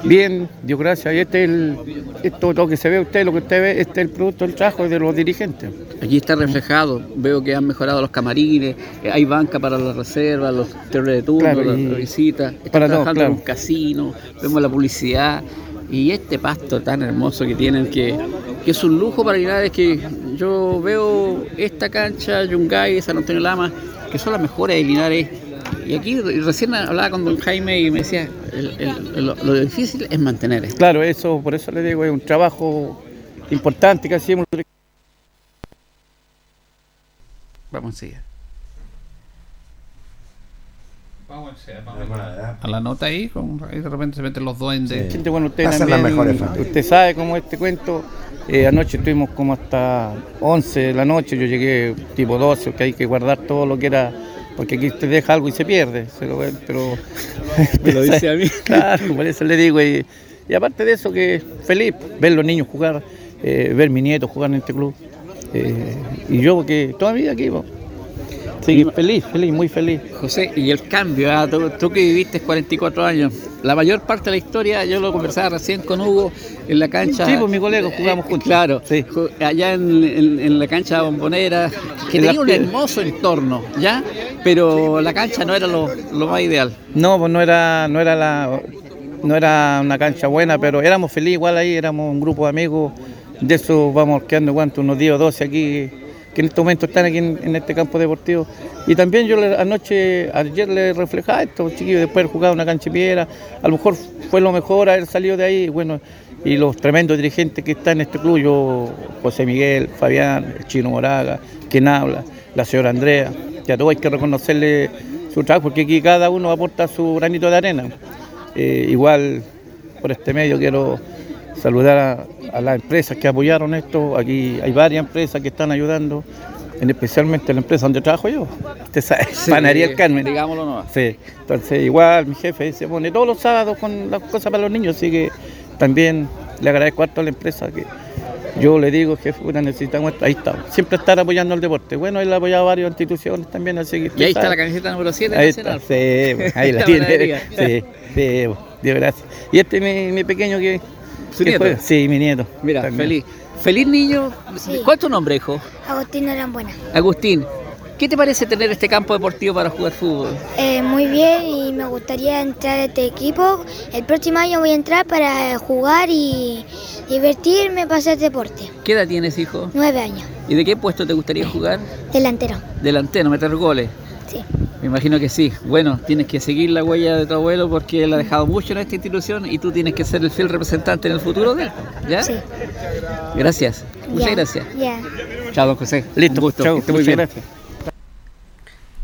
bien, Dios gracias. Y este es el, esto lo que se ve usted, lo que usted ve, este es el producto del trabajo de los dirigentes. aquí está reflejado, veo que han mejorado los camarines, eh, hay banca para las reservas, los terrores de turno, Claro, las visitas, está para todo, trabajando en claro. un casino, vemos la publicidad y este pasto tan hermoso que tienen que, que es un lujo para Linares que yo veo esta cancha, Yungay, San Antonio Lama, que son las mejores de Linares. Y aquí re- recién hablaba con don Jaime y me decía, el- el- lo, lo difícil es mantener esto. Claro, eso, por eso le digo, es un trabajo importante que hacemos. Vamos a seguir. A la nota ahí, con, ahí de repente se meten los duendes. Gente, bueno, usted Pasan las también, mejores usted sabe cómo es este cuento. Eh, anoche estuvimos como hasta 11 de la noche, yo llegué tipo 12, que hay que guardar todo lo que era, porque aquí usted deja algo y se pierde, se lo pero... *laughs* Me lo dice a mí. *laughs* Claro, por eso le digo, y, y aparte de eso, que feliz ver los niños jugar, eh, ver mi nieto jugar en este club, eh, y yo que toda mi vida aquí, po. Sí, feliz, feliz, muy feliz. José, y el cambio, ah, tú, tú que viviste 44 años, la mayor parte de la historia, yo lo conversaba recién con Hugo en la cancha. Sí, pues mi colega jugamos juntos. Claro, Sí. allá en, en- en la cancha bombonera, que En tenía un hermoso entorno, ¿ya? Pero la cancha no era lo, lo más ideal. No, pues no era, no era la, no era una cancha buena, pero éramos felices igual ahí, éramos un grupo de amigos, de eso vamos quedando cuánto, unos 10 o 12 aquí, que en este momento están aquí en, este campo deportivo. Y también yo anoche, ayer le reflejaba esto, chiquillos, después de jugar una piedra, a lo mejor fue lo mejor haber salido de ahí, bueno, y los tremendos dirigentes que están en este club, yo, José Miguel, Fabián, Chino Moraga, quien habla, la señora Andrea, que a todos hay que reconocerle su trabajo, porque aquí cada uno aporta su granito de arena. Eh, igual, por este medio quiero saludar a, a las empresas que apoyaron esto. Aquí hay varias empresas que están ayudando, en especialmente la empresa donde trabajo yo. Usted sabe, Panadería El Carmen. Digámoslo nomás. Sí, entonces igual mi jefe se pone todos los sábados con las cosas para los niños, así que también le agradezco harto a la empresa que yo le digo, jefe, puta, necesitamos ahí está, siempre estar apoyando el deporte. Bueno, él ha apoyado a varias instituciones también, así que... Y ahí está la camiseta número 7 Ahí nacional. está, sí, ahí *laughs* la tiene. Sí, sí, Dios gracias. Y este es mi, mi pequeño que... ¿Su nieto? Sí, mi nieto. Mira, también. feliz. Feliz niño. ¿Cuál es tu nombre, hijo? Agustín Arambuena. Agustín. ¿Qué te parece tener este campo deportivo para jugar fútbol? Eh, muy bien y me gustaría entrar a este equipo. El próximo año voy a entrar para jugar y divertirme para hacer deporte. ¿Qué edad tienes, hijo? Nueve años. ¿Y de qué puesto te gustaría jugar? Delantero. Delantero, meter goles. Sí. Me imagino que sí. Bueno, tienes que seguir la huella de tu abuelo porque él ha dejado mucho en esta institución y tú tienes que ser el fiel representante en el futuro de él. ¿Ya? Sí. Gracias. Muchas gracias. Ya. Chao, don José. Listo, Un gusto. chao, que muy bien. gracias.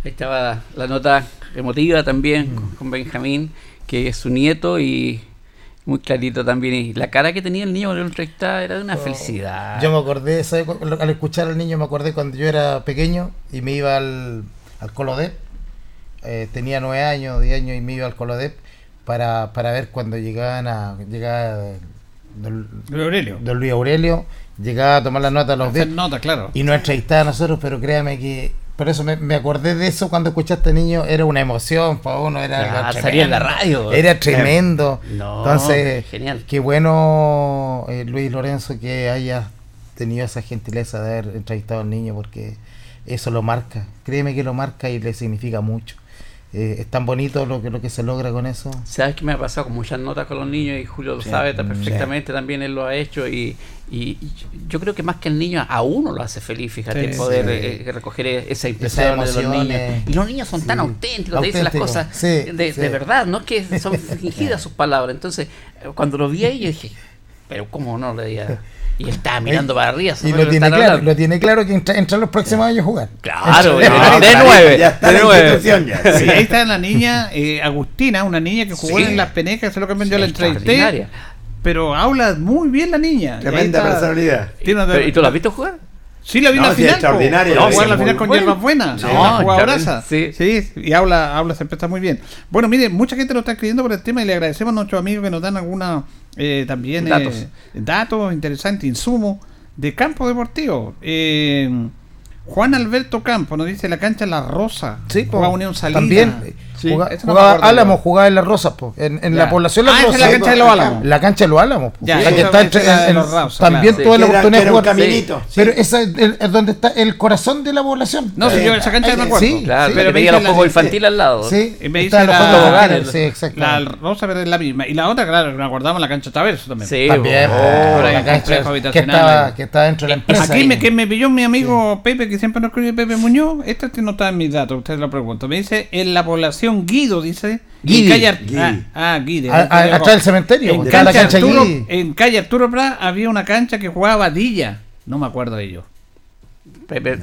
Ahí estaba la nota emotiva también con- con Benjamín, que es su nieto y muy clarito también. Y la cara que tenía el niño cuando lo entrevistaba era de una felicidad. Yo me acordé, ¿sabe cu- al escuchar al niño me acordé cuando yo era pequeño y me iba al, al Colodep. Eh, tenía nueve años, diez años y me iba al Colodep para, para ver cuando llegaban a llegaba don, Luis Aurelio. don Luis Aurelio, llegaba a tomar la nota a los DEP nota, claro. y nos entrevistaba a nosotros, pero créame que por eso me, me acordé de eso cuando este niño, era una emoción para uno, era Ah, tremendo. salía en la radio. Era tremendo. No, Entonces, genial. qué bueno, eh, Luis Lorenzo, que haya tenido esa gentileza de haber entrevistado al niño, porque eso lo marca. Créeme que lo marca y le significa mucho. Eh, es tan bonito lo que, lo que se logra con eso. ¿Sabes qué me ha pasado con muchas notas con los niños? Y Julio lo Sí. sabe Mm, perfectamente, también él lo ha hecho. Y, y yo creo que más que el niño, a uno lo hace feliz, fíjate, Sí, poder sí. eh, recoger esa impresión de los niños. Y los niños son tan Sí. auténticos, te dicen las cosas sí, de, sí. de verdad, no es que son *laughs* fingidas sus palabras. Entonces, cuando lo vi ahí, yo dije, pero ¿cómo no le diría? Y él estaba mirando para arriba. Y ¿sabes lo tiene claro, hablando? lo tiene claro que entra, entra los próximos años a jugar. Claro, Entra- *laughs* de, No, nueve. Ya está de la nueve. ya. Sí, ahí está la niña eh, Agustina, una niña que jugó Sí. en las penecas, se lo que yo la entrevisté. Extraordinaria. Pero habla muy bien la niña. Tremenda está. personalidad. Tiene una- Pero, ¿Y tú lo has visto jugar? Sí, la vi en No, la sí, final. extraordinaria, la No, jugar la final con hierbas buenas. No, Sí, jugadoraza. sí. Sí, y habla, habla, se expresa muy bien. Bueno, mire, mucha gente lo está escribiendo por el tema y le agradecemos a nuestros amigos que nos dan alguna eh, también eh, Datos. datos interesantes, insumos de campo deportivo. Eh, Juan Alberto Campo nos dice la cancha La Rosa. Sí, Jugaba Unión. También eh, Sí, juga- eso no jugaba Álamos, yo. jugaba en las Rosas, po, en, en la población Las Ah, Rosas. es la cancha de los Álamos. La cancha de los Álamos. po. Ya, la que está entre- en- los también claro. tuve Sí, la oportunidad de jugar. caminito, sí. Pero esa es, el- es donde está el corazón de la población. No, sí, Eh, yo esa cancha me acuerdo. Sí, Claro, sí, pero veía los juegos infantiles al lado. Sí, Y me está dice los la- juegos hogares, la- sí, exacto. La Rosa pero es la misma. Y la otra, claro, que nos acordamos, la cancha Taverso también. Sí, También, bo- oh, hay la cancha habitacional que estaba dentro de la empresa. Aquí me, que me pilló mi amigo Pepe, que siempre nos escribe Pepe Muñoz. Este no está en mis datos, usted lo pregunto. Me dice, en la población Guido, dice. Guidi, en calle Ar- Guidi. Ah, ah, Guidi. A- a- atrás del cementerio, En la Arturo, en calle Arturo Prat había una cancha que jugaba Badilla. No me acuerdo de ello. Pepe,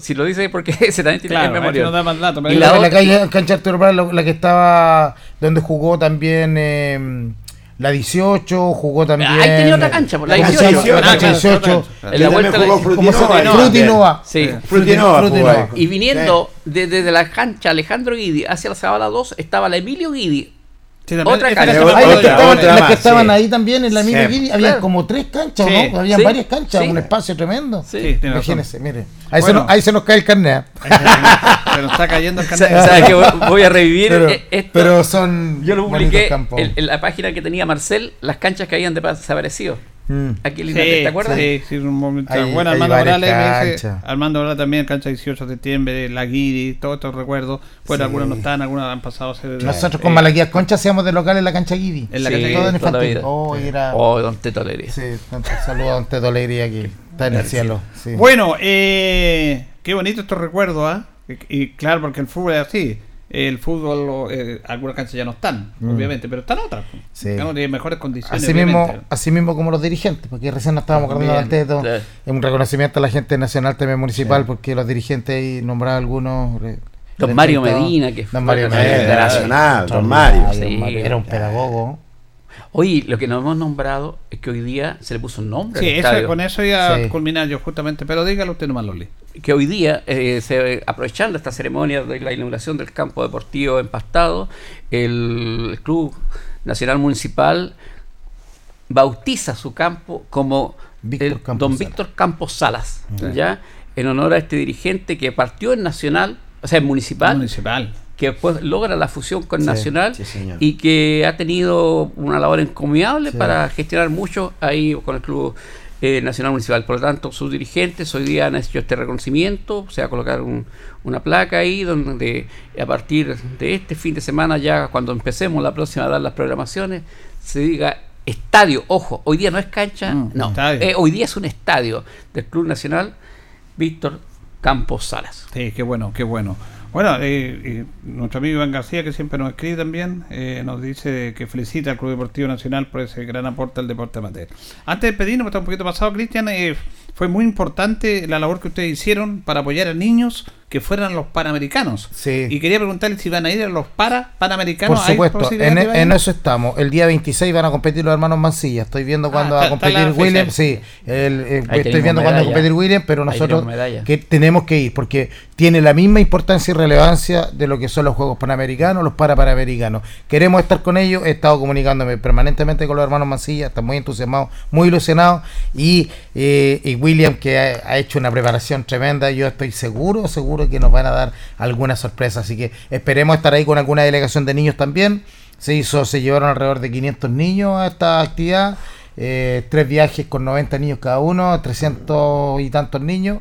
si lo dice porque *laughs* se también tiene Claro, memoria. no da más pero Y la La, otra- la calle cancha Arturo Prat, la, la que estaba donde jugó también eh, la 18, jugó también. Ah, ahí tenía otra cancha, por la ¿cómo se 18. llama? La Ah, cancha claro, 18. otra En la Y vuelta la- jugó ¿Cómo se llama? Frutinova. Frutinova. Sí. Frutinova. Y viniendo de- desde la cancha Alejandro Guidi hacia la Zabala 2 estaba la Emilio Guidi. Sí, Otra cancha. las que estaban, ahí también en la Sí, misma había claro. como tres canchas, Sí. ¿no? Habían Sí, varias canchas, sí. un espacio tremendo. Imagínense, mire. Ahí, Bueno. se nos, ahí se nos cae el carnet. Se nos está cayendo el carnet. *laughs* ¿Sabes que voy- a revivir Pero, eh, esto? pero son. Yo lo publiqué en la página que tenía Marcel, las canchas que habían desaparecido. Mm. Aquí en Sí, ¿te acuerdas? Sí, sí, un momento. Hay- bueno, Armando Morales canchas. Armando Morales también, cancha 18 de septiembre, la Guiri, todos estos recuerdos. Bueno, Sí. algunas no están, algunas han pasado a ser. Nosotros eh, con Malaquías Concha hacíamos de local en la cancha Guidi. En la Sí, cancha Todo Guiri. en infantil. vida. Oh, era. Oh, don Teto Alegría. Sí, tanto saludo a Don Teto Alegría aquí. Está en el cielo. Sí. Bueno, eh, qué bonito estos recuerdos, ¿ah? Y, y claro, porque el fútbol es así. El fútbol, eh, algunas canchas ya no están, obviamente, pero están otras. pues. Sí. Claro, tienen mejores condiciones. Así mismo, así mismo como los dirigentes, porque recién nos estábamos acordando Bien, del Teto. claro. Es un reconocimiento a la gente nacional también municipal, porque los dirigentes ahí nombraron algunos. Don Mario. Medina, que Don fue Mario el Medina. Eh, Medina. Nacional, don Mario. Don Sí, Mario, Era un pedagogo. Oye, lo que nos hemos nombrado es que hoy día se le puso un nombre Sí, al eso- estadio. con eso iba Sí. a culminar yo justamente, pero dígalo usted nomás, Loli. que hoy día, eh, se, aprovechando esta ceremonia de la inauguración del campo deportivo empastado, el Club Nacional Municipal bautiza su campo como Víctor el- Campos Don Salas. Víctor Campos Salas, Sí. ¿ya? en honor a este dirigente que partió en Nacional, o sea, en Municipal, Municipal. Que después logra la fusión con Sí, Nacional sí, y que ha tenido una labor encomiable Sí. para gestionar mucho ahí con el Club eh, Nacional Municipal. Por lo tanto, sus dirigentes hoy día han hecho este reconocimiento, se va a colocar un- una placa ahí donde a partir de este fin de semana, ya cuando empecemos la próxima a dar las programaciones, se diga estadio, ojo, hoy día no es cancha, Mm, no, eh, hoy día es un estadio del Club Nacional Víctor Campos Salas. Sí, qué bueno, qué bueno. Bueno, eh, eh, nuestro amigo Iván García, que siempre nos escribe también, eh, nos dice que felicita al Club Deportivo Nacional por ese gran aporte al deporte amateur. Antes de pedirnos, está un poquito pasado, Cristian, eh, fue muy importante la labor que ustedes hicieron para apoyar a niños que fueran los panamericanos. Sí. Y quería preguntarle si van a ir a los para panamericanos. Por ¿Hay supuesto, posibilidad en, eso estamos. El día 26 van a competir los hermanos Mancilla. Estoy viendo Ah, cuándo va a competir. William. Sí, el, eh, estoy viendo cuándo va a competir William, pero nosotros que tenemos que ir porque tiene la misma importancia y relevancia de lo que son los Juegos Panamericanos, los para Panamericanos. Queremos estar con ellos. He estado comunicándome permanentemente con los hermanos Mancilla. Están muy entusiasmados, muy ilusionados. Y, eh, y William, que ha, ha hecho una preparación tremenda. Yo estoy seguro, seguro que nos van a dar alguna sorpresa. Así que esperemos estar ahí con alguna delegación de niños también. Se hizo, se llevaron alrededor de 500 niños a esta actividad. eh, tres viajes con 90 niños cada uno, 300 y tantos niños.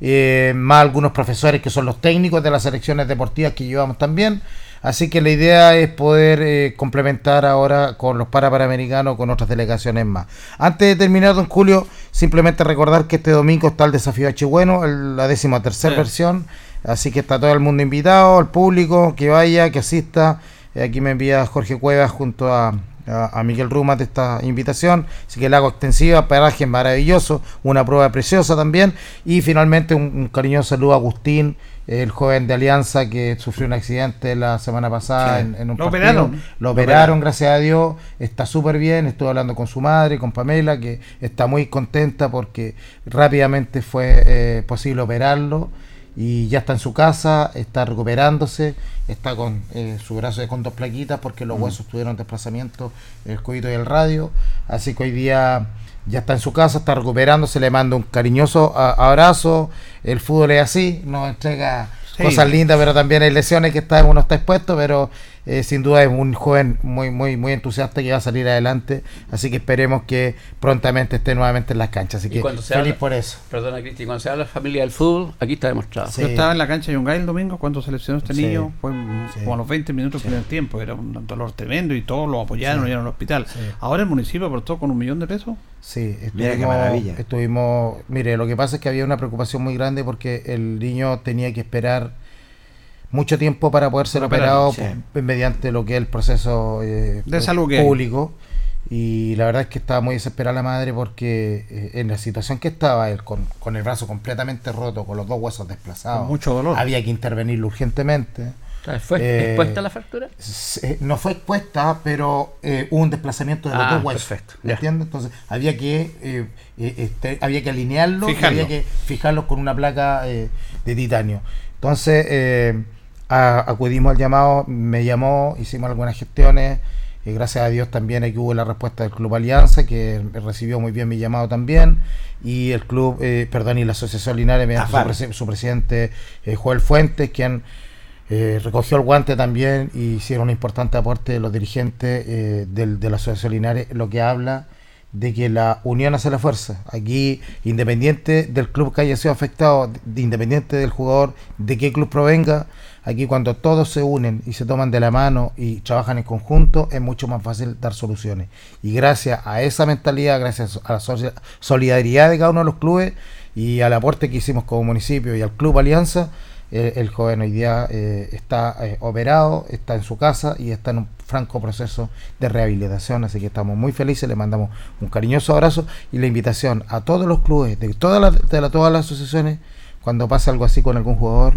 eh, más algunos profesores que son los técnicos de las selecciones deportivas que llevamos también. Así que la idea es poder eh, complementar ahora con los Parapanamericanos con otras delegaciones más. Antes de terminar, don Julio, simplemente recordar que este domingo está el desafío H bueno, el- la décima tercera Sí. versión. Así que está todo el mundo invitado, el público que vaya, que asista. Eh, aquí me envía Jorge Cuevas junto a, a, a Miguel Rumas de esta invitación. Así que el lago extensiva, paraje maravilloso, una prueba preciosa también. Y finalmente un, un cariñoso saludo a Agustín, el joven de Alianza que sufrió un accidente la semana pasada Sí. en, en un Lo partido. operaron. Lo operaron, gracias a Dios. Está súper bien. Estuve hablando con su madre, con Pamela, que está muy contenta porque rápidamente fue eh, posible operarlo y ya está en su casa, está recuperándose, está con eh, su brazo con dos plaquitas porque los huesos tuvieron desplazamiento, el coito y el radio, así que hoy día ya está en su casa, está recuperándose, le mando un cariñoso abrazo, el fútbol es así, nos entrega Sí. cosas lindas, pero también hay lesiones que está, uno está expuesto, pero eh, sin duda es un joven muy, muy, muy entusiasta que va a salir adelante, así que esperemos que prontamente esté nuevamente en las canchas, así Y que cuando se feliz habla- por eso. Perdona, Cristi, cuando se habla de familia del fútbol, aquí está demostrado. Sí. Yo estaba en la cancha de Yungay el domingo cuando seleccionó este Sí. niño, fue Sí. como a los 20 minutos del primer tiempo, era un dolor tremendo y todos lo apoyaron, lo llevaron al hospital. Sí. Ahora el municipio aportó con un millón de pesos. Sí, Mira qué estuvimos, maravilla. estuvimos, mire, lo que pasa es que había una preocupación muy grande porque el niño tenía que esperar mucho tiempo para poder ser operado sí. mediante lo que es el proceso eh, De salud público Y la verdad es que estaba muy desesperada la madre porque eh, en la situación que estaba él, con, con el brazo completamente roto, con los dos huesos desplazados, Con mucho dolor. había que intervenir urgentemente. ¿Fue Eh, expuesta la fractura? se- no fue expuesta, pero eh, hubo un desplazamiento de los Ah, dos huesos. perfecto, ¿Me entiendes? Entonces había que eh, eh, este, había que alinearlo y Fijarlo. había que fijarlos con una placa eh, de titanio. Entonces eh, a- acudimos al llamado, me llamó, hicimos algunas gestiones. eh, gracias a Dios también aquí hubo la respuesta del Club Alianza, que recibió muy bien mi llamado también. Y el club, eh, perdón, y la Asociación Linares, mediante su, presi- su presidente eh, Joel Fuentes, quien eh, recogió el guante también y hicieron un importante aporte de los dirigentes eh, del, de la Asociación Linares, lo que habla de que la unión hace la fuerza. Aquí, independiente del club que haya sido afectado, de- independiente del jugador, de qué club provenga, aquí cuando todos se unen y se toman de la mano y trabajan en conjunto, es mucho más fácil dar soluciones. Y gracias a esa mentalidad, gracias a la so- solidaridad de cada uno de los clubes y al aporte que hicimos como municipio y al Club Alianza, eh, el joven hoy día eh, está eh, operado, está en su casa y está en un franco proceso de rehabilitación, así que estamos muy felices, le mandamos un cariñoso abrazo y la invitación a todos los clubes, de todas las, asociaciones, cuando pase algo así con algún jugador,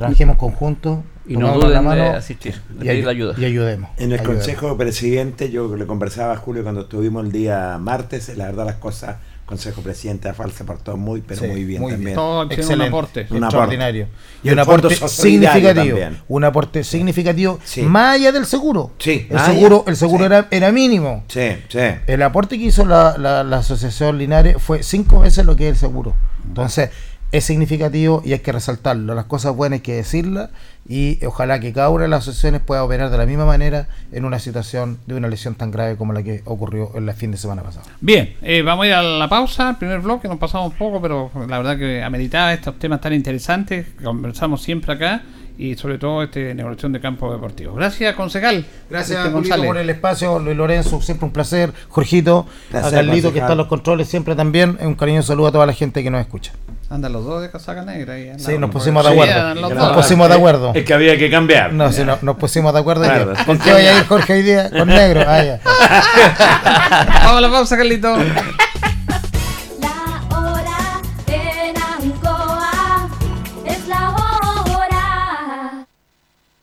trabajemos conjuntos Y no duden la de mano asistir, de y, pedir ayu- ayuda. y ayudemos. En el ayudemos. Consejo Presidente, yo le conversaba a Julio cuando estuvimos el día martes, la verdad las cosas, Consejo Presidente AFAL se portó muy, pero Sí, muy bien muy también. Todo tiene un Excelente, aporte. Un extraordinario. aporte. Y Y un aporte significativo. también. Un aporte significativo Sí. más allá del seguro. Sí, el seguro, el seguro Sí. era, era mínimo. Sí, sí. El aporte que hizo la, la- la asociación Linares fue cinco veces lo que es el seguro. Entonces, es significativo y hay que resaltarlo. Las cosas buenas hay que decirlas y ojalá que cada una de las asociaciones pueda operar de la misma manera en una situación de una lesión tan grave como la que ocurrió el fin de semana pasado. Bien, eh, vamos a ir a la pausa, el primer bloque, nos pasamos un poco, pero la verdad que ameritaba estos temas tan interesantes, conversamos siempre acá y sobre todo este negociación de campo deportivo. Gracias, concejal. Gracias Julito, por el espacio, Luis Lorenzo, siempre un placer. Jorgito, Placer, a Carlito que está en los controles siempre también. Un cariñoso saludo a toda la gente que nos escucha. Andan los dos de casaca negra. ahí, Sí, nos pusimos de Sí, acuerdo. Nos dos. pusimos de acuerdo. Es que había que cambiar. No, si no, nos pusimos de acuerdo. Claro. que- ¿Con qué vaya a ir Jorge hoy día? Con negro. Ah, ya. *laughs* Vamos a la pausa, Carlito.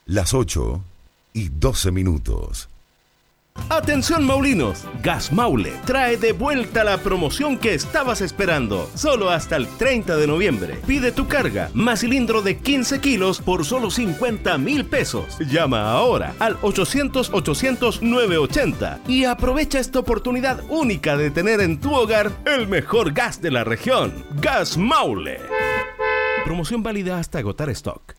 Las 8 y 12 minutos. Atención Maulinos, Gas Maule trae de vuelta la promoción que estabas esperando, solo hasta el 30 de noviembre. Pide tu carga, más cilindro de 15 kilos por solo 50 mil pesos. Llama ahora al 800-800-980 y aprovecha esta oportunidad única de tener en tu hogar el mejor gas de la región, Gas Maule. Promoción válida hasta agotar stock.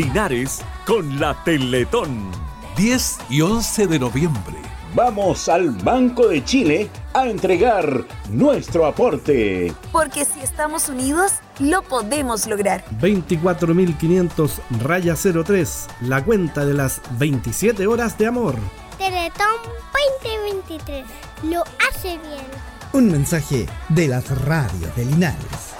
Linares con la Teletón. 10 y 11 de noviembre. Vamos al Banco de Chile a entregar nuestro aporte. Porque si estamos unidos, lo podemos lograr. 24.500 raya 03, la cuenta de las 27 horas de amor. Teletón 2023. Lo hace bien. Un mensaje de las radios de Linares.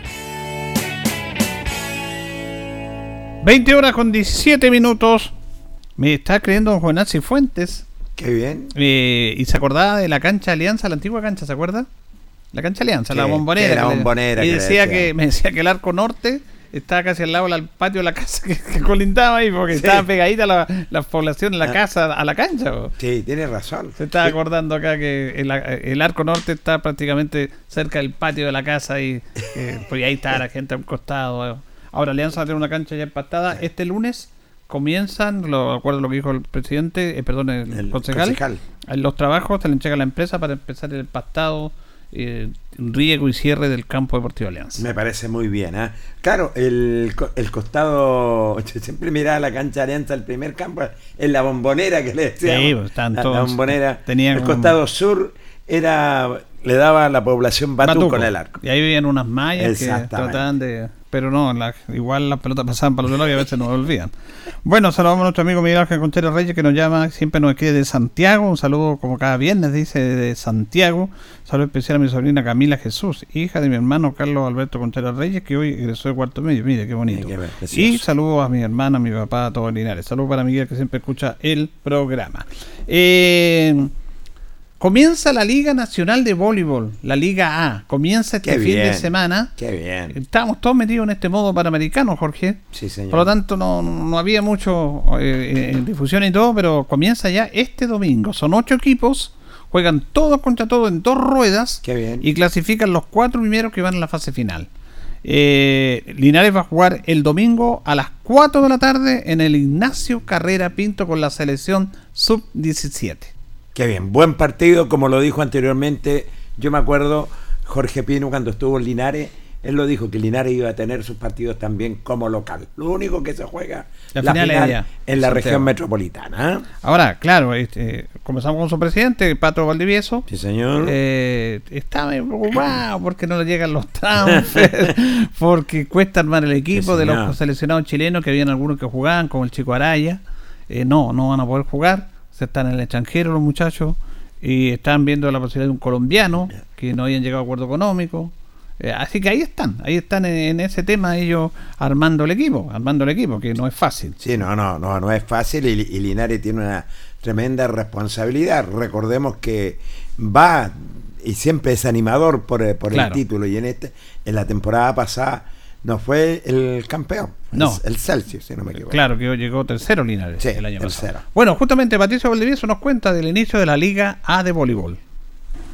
20 horas con 17 minutos. Me está creyendo don Juan Fuentes. Qué bien. Eh, y se acordaba de la cancha Alianza, la antigua cancha, ¿se acuerda? La cancha Alianza, la bombonera. la bombonera Y decía que, me decía que el arco norte estaba casi al lado del patio de la casa que, que colindaba ahí, porque Sí. estaba pegadita la, la población, la Ah. casa a la cancha. Sí, tiene razón. Se está acordando acá que el, el arco norte está prácticamente cerca del patio de la casa y eh, *laughs* pues ahí está la gente a un costado. Ahora Alianza tiene una cancha ya empastada. Este lunes comienzan, lo acuerdo lo que dijo el presidente, eh, perdón, el, El concejal, concejal. eh, los trabajos se le entrega a la empresa para empezar el empastado, eh, riego y cierre del campo deportivo Alianza. Me parece muy bien. ¿ah? Claro, el, el costado. *laughs* siempre miraba la cancha de Alianza, el primer campo, en la bombonera que le decíamos. Sí, pues, estaban la, bombonera. tenían el costado sur era le daba a la población Batuco, Batuco. en el arco. Y ahí vivían unas mallas que trataban de. Pero no, la- igual las pelotas pasaban para los lados y a veces nos olvidan. Bueno, saludamos a nuestro amigo Miguel Ángel Conchero Reyes que nos llama, siempre nos escribe de Santiago. Un saludo como cada viernes, dice de Santiago. Saludo especial a mi sobrina Camila Jesús, hija de mi hermano Carlos Alberto Conchero Reyes, que hoy egresó de cuarto medio. Mire qué bonito. Qué. Y saludos a mi hermana, a mi papá, a todos Linares. Saludos para Miguel que siempre escucha el programa. Eh, Comienza la Liga Nacional de Voleibol, la Liga A. Comienza este Qué fin de semana. Qué bien. Estábamos todos metidos en este modo panamericano, Jorge. Sí, señor. Por lo tanto, no, no había mucho eh, en difusión y todo, pero comienza ya este domingo. Son ocho equipos, juegan todos contra todos en dos ruedas Qué bien. y clasifican los cuatro primeros que van a la fase final. Eh, Linares va a jugar el domingo a las 4 de la tarde en el Ignacio Carrera Pinto con la selección sub-17. Qué bien, buen partido, como lo dijo anteriormente. Yo me acuerdo, Jorge Pino, cuando estuvo en Linares, él lo dijo, que Linares iba a tener sus partidos también como local. Lo único que se juega La la final en la región metropolitana. ¿eh? Ahora, claro, este, comenzamos con su presidente, Pato Valdivieso. Sí, señor. Eh, está preocupado porque no le llegan los transfers, *laughs* porque cuesta armar el equipo Sí, de los seleccionados chilenos, que habían algunos que jugaban, como el chico Araya. Eh, no, no van a poder jugar. Se están en el extranjero los muchachos y están viendo la posibilidad de un colombiano que no habían llegado a acuerdo económico. Eh, así que ahí están, ahí están en, en ese tema ellos armando el equipo, armando el equipo, que no es fácil. Sí, no, no, no, no es fácil y, y Linares tiene una tremenda responsabilidad. Recordemos que va y siempre es animador por, eh, por Claro. el título y en este en la temporada pasada no fue el campeón, No. el, el Celsius, si no me equivoco. Claro que llegó tercero Linares Sí, el año tercero. pasado. Bueno, justamente Patricio Valdivieso nos cuenta del inicio de la Liga A de voleibol.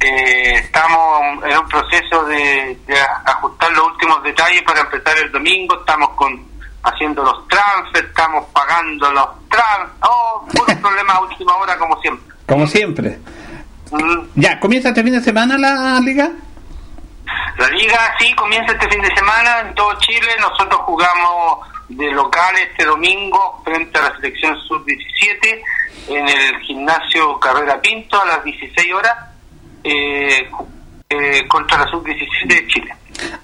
Eh, estamos en un proceso de, de ajustar los últimos detalles para empezar el domingo. Estamos con haciendo los transfers, estamos pagando los transfers. Oh, puro *laughs* problema a última hora como siempre. Como siempre. Mm, Ya, ¿comienza este fin de semana la liga? La liga sí comienza este fin de semana en todo Chile. Nosotros jugamos de local este domingo frente a la selección sub-17 en el gimnasio Carrera Pinto a las 16 horas eh, eh, contra la sub-17 de Chile.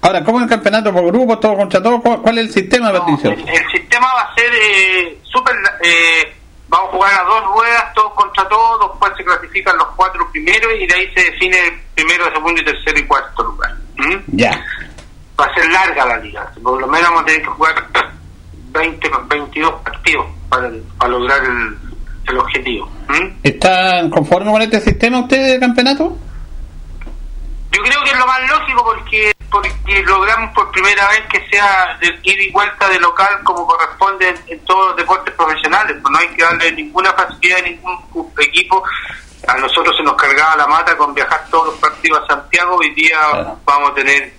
Ahora, ¿cómo es el campeonato por grupos, todo contra todo? ¿Cuál, es el sistema, Patricio? El, el sistema va a ser eh, súper... eh, vamos a jugar a dos ruedas, todos contra todos, después se clasifican los cuatro primeros y de ahí se define el primero, segundo y tercero y cuarto lugar. ¿Mm? Ya. Va a ser larga la liga, por lo menos vamos a tener que jugar 20, 22 partidos para, para lograr el, el objetivo. ¿Mm? ¿Están conformes con este sistema ustedes de campeonato? Yo creo que es lo más lógico porque porque logramos por primera vez que sea de ida y vuelta de local como corresponde en, en todos los deportes profesionales. Pues no hay que darle ninguna facilidad a ningún equipo. A nosotros se nos cargaba la mata con viajar todos los partidos a Santiago. Hoy día vamos a tener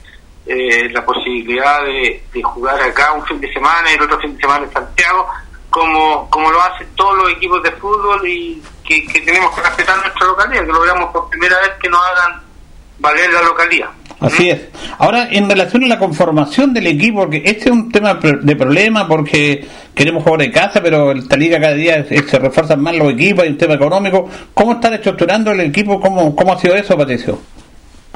eh, la posibilidad de, de jugar acá un fin de semana y el otro fin de semana en Santiago, como, como lo hacen todos los equipos de fútbol y que, que tenemos que respetar nuestra localidad, que lo veamos por primera vez que nos hagan valer la localidad. Así es. Ahora, en relación a la conformación del equipo, porque este es un tema de problema, porque queremos jugar en casa, pero esta liga cada día se refuerzan más los equipos, hay un tema económico. ¿Cómo están estructurando el equipo? ¿Cómo, cómo ha sido eso, Patricio?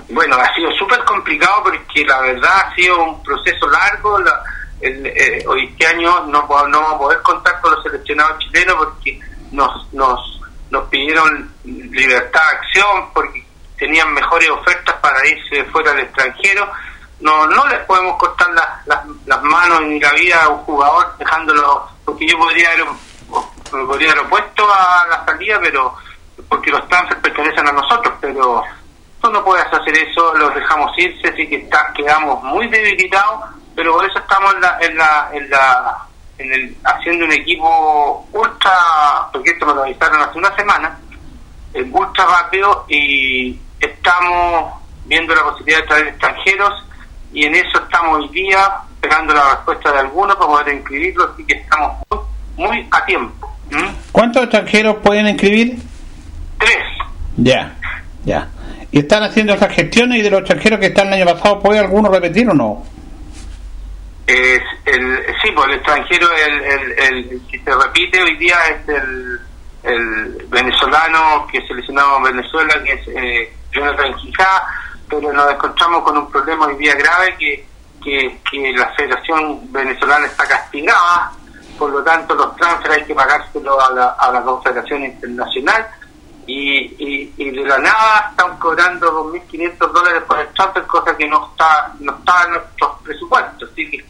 Bueno, ha sido súper complicado porque la verdad ha sido un proceso largo. La- el- eh, hoy este año no, no vamos a poder contar con los seleccionados chilenos porque nos, nos, nos pidieron libertad de acción porque tenían mejores ofertas para irse fuera al extranjero. No, no les podemos cortar las, las, manos ni la vida a un jugador dejándolo, porque yo podría haber, podría haber opuesto a la salida, pero porque los transfers pertenecen a nosotros, pero tú no puedes hacer eso, los dejamos irse, así que está, quedamos muy debilitados, pero por eso estamos en la, en la, en la, en el, haciendo un equipo ultra, porque esto me lo avisaron hace una semana, ultra rápido y estamos viendo la posibilidad de traer extranjeros y en eso estamos hoy día esperando la respuesta de algunos para poder inscribirlos, así que estamos muy, muy a tiempo. ¿Mm? ¿Cuántos extranjeros pueden inscribir? Tres. Ya, ya. ¿Y están haciendo esas gestiones y de los extranjeros que están el año pasado, puede alguno repetir o no? Es el, sí, pues el extranjero, el, el, el que se repite hoy día es el, el venezolano que seleccionado en Venezuela, que es eh, Jonathan Quijá, pero nos encontramos con un problema hoy día grave que, que, la Federación Venezolana está castigada, por lo tanto los transfer hay que pagárselo a la, a la Confederación Internacional y, y, y de la nada están cobrando 2.500 dólares por el transfer, cosa que no está, no está en nuestros presupuestos, así que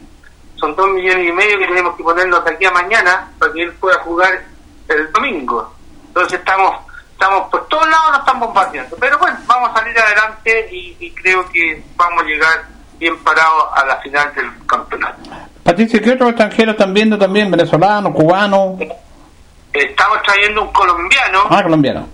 son dos millones y medio que tenemos que ponernos de aquí a mañana para que él pueda jugar el domingo. Entonces estamos estamos por todos lados, nos están bombardeando. Pero bueno, vamos a salir adelante y, y creo que vamos a llegar bien parados a la final del campeonato. Patricio, ¿qué otros extranjeros están viendo también? ¿Venezolanos, cubanos? Estamos trayendo un colombiano, Ah, colombianos.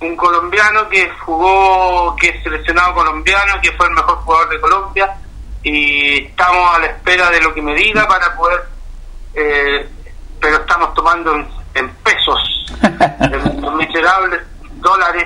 un colombiano que jugó, que es seleccionado colombiano, que fue el mejor jugador de Colombia y estamos a la espera de lo que me diga para poder, eh, pero estamos tomando en, en pesos, miserables dólares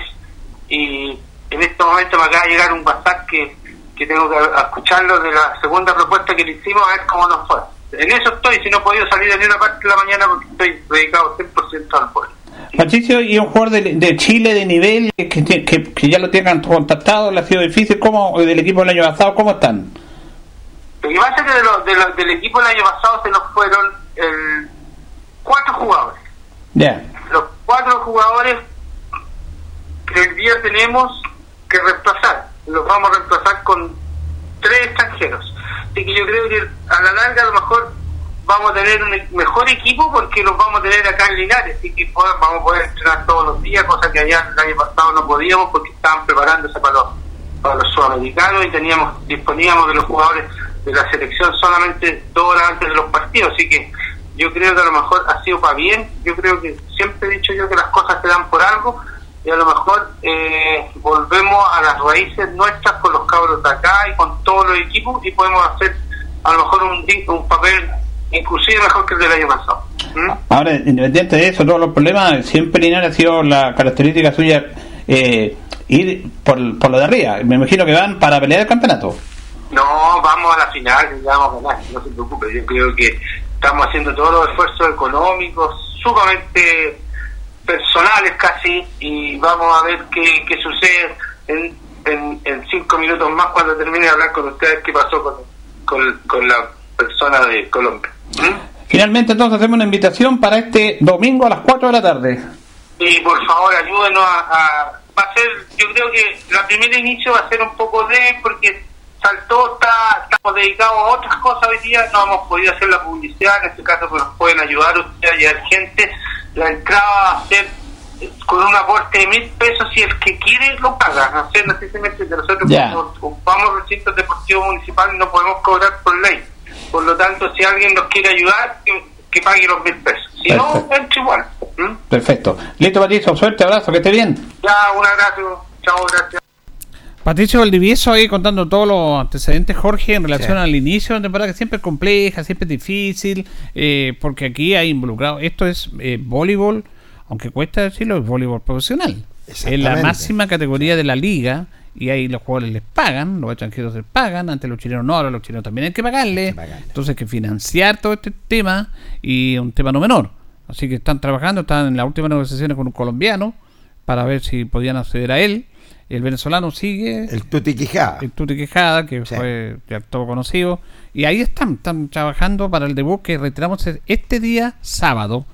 y en este momento me acaba de llegar un WhatsApp que, que tengo que escucharlo de la segunda propuesta que le hicimos a ver cómo nos fue. En eso estoy, si no he podido salir de ni una parte de la mañana porque estoy dedicado 100% al pueblo. Patricio, y un jugador de, de Chile de nivel que, que, que ya lo tengan contactado, le ha sido difícil, ¿cómo, del equipo del año pasado, ¿cómo están? Lo que pasa es que de los- de los- del equipo el año pasado se nos fueron el, cuatro jugadores. Ya. Los cuatro jugadores que hoy día tenemos que reemplazar. Los vamos a reemplazar con tres extranjeros. Así que yo creo que a la larga a lo mejor vamos a tener un mejor equipo porque los vamos a tener acá en Linares. Así que pod- vamos a poder entrenar todos los días, cosa que allá el año pasado no podíamos porque estaban preparándose para los, para los sudamericanos y teníamos disponíamos de los jugadores de la selección solamente dos horas antes de los partidos. Así que yo creo que a lo mejor ha sido para bien. Yo creo que siempre he dicho yo que las cosas se dan por algo y a lo mejor eh, volvemos a las raíces nuestras con los cabros de acá y con todos los equipos y podemos hacer a lo mejor un, un papel inclusive mejor que el del año pasado. ¿Mm? Ahora, independiente de eso, todos los problemas, siempre Linares ha sido la característica suya eh, ir por, por lo de arriba. Me imagino que van para pelear el campeonato. No, vamos a la final ya vamos a ganar, no se preocupe. Yo creo que estamos haciendo todos los esfuerzos económicos, sumamente personales casi, y vamos a ver qué, qué sucede en, en, en cinco minutos más cuando termine de hablar con ustedes qué pasó con, con, con la persona de Colombia. Finalmente, entonces, hacemos una invitación para este domingo a las 4 de la tarde. Y por favor, ayúdenos a, a- Va a ser, yo creo que la primera inicio va a ser un poco de, porque Saltó, está, estamos dedicados a otras cosas hoy día, no hemos podido hacer la publicidad, en este caso pues nos pueden ayudar ustedes a llevar gente. La entrada va a ser eh, con un aporte de mil pesos si el que quiere lo paga. No sé, necesariamente que nosotros Ya. como ocupamos recintos deportivos municipales no podemos cobrar por ley. Por lo tanto, si alguien nos quiere ayudar, que, que pague los mil pesos. Si no, entra igual. ¿Mm? Perfecto. Listo, Patricio. Suerte, abrazo, que esté bien. Ya, un abrazo. Chao, gracias. Patricio Valdivieso ahí contando todos los antecedentes, Jorge, en relación Sí. al inicio de la temporada, que siempre es compleja, siempre es difícil, eh, porque aquí hay involucrado. Esto es eh, voleibol, aunque cuesta decirlo, es voleibol profesional. Es la máxima categoría de la liga y ahí los jugadores les pagan, los extranjeros les pagan, antes los chilenos no, ahora los chilenos también hay que pagarle. Entonces hay que financiar todo este tema y un tema no menor. Así que están trabajando, están en las últimas negociaciones con un colombiano para ver si podían acceder a él. El venezolano sigue. El Tuti Quijada. El Tuti Quijada, que fue ya todo conocido. Y ahí están, están trabajando para el debut que retiramos este día sábado.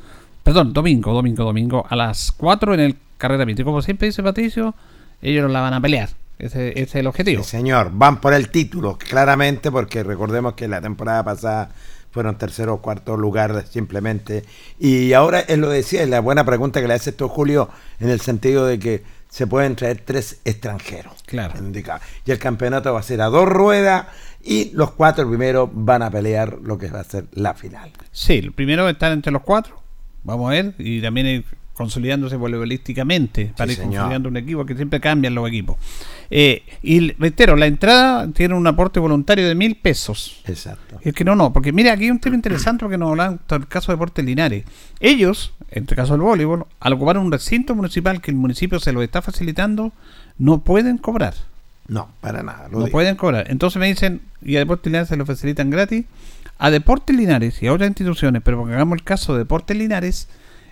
Perdón, domingo, domingo, domingo, a las 4 en el Carrera Pito. Y como siempre dice Patricio, ellos la van a pelear. Ese, ese es el objetivo. Sí, señor, van por el título, claramente, porque recordemos que la temporada pasada fueron tercero o cuarto lugar simplemente. Y ahora él lo decía, es la buena pregunta que le hace esto Julio, en el sentido de que se pueden traer tres extranjeros. Claro. Y el campeonato va a ser a dos ruedas y los cuatro primeros van a pelear lo que va a ser la final. Sí, el primero estar entre los cuatro. Vamos a ver. Y también ir consolidándose voleibolísticamente. Para ir señor. consolidando un equipo que siempre cambian los equipos. Eh, y reitero, la entrada tiene un aporte voluntario de mil pesos. Exacto. Es que no, no, porque mira, aquí hay un tema interesante porque nos hablan del caso de Deportes Linares. Ellos, en este caso del voleibol, al ocupar un recinto municipal que el municipio se lo está facilitando, no pueden cobrar. No, para nada. lo No digo. pueden cobrar. Entonces me dicen, y a Deportes Linares se lo facilitan gratis. A Deportes Linares y a otras instituciones, pero porque hagamos el caso de Deportes Linares,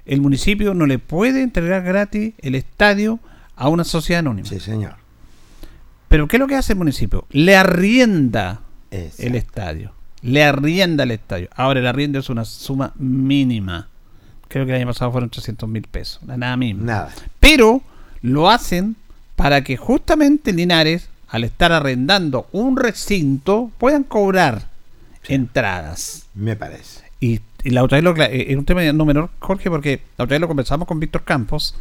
el municipio no le puede entregar gratis el estadio a una sociedad anónima. Sí, señor. Pero ¿qué es lo que hace el municipio? Le arrienda el estadio. Le arrienda el estadio. Ahora el arriendo es una suma mínima. Creo que el año pasado fueron 300 mil pesos. Nada mínima. Nada. Pero lo hacen para que justamente Linares, al estar arrendando un recinto, puedan cobrar entradas. Me parece. Y, y la otra vez lo, cla- eh, es un tema no menor, Jorge, porque la otra vez lo conversamos con Víctor Campos.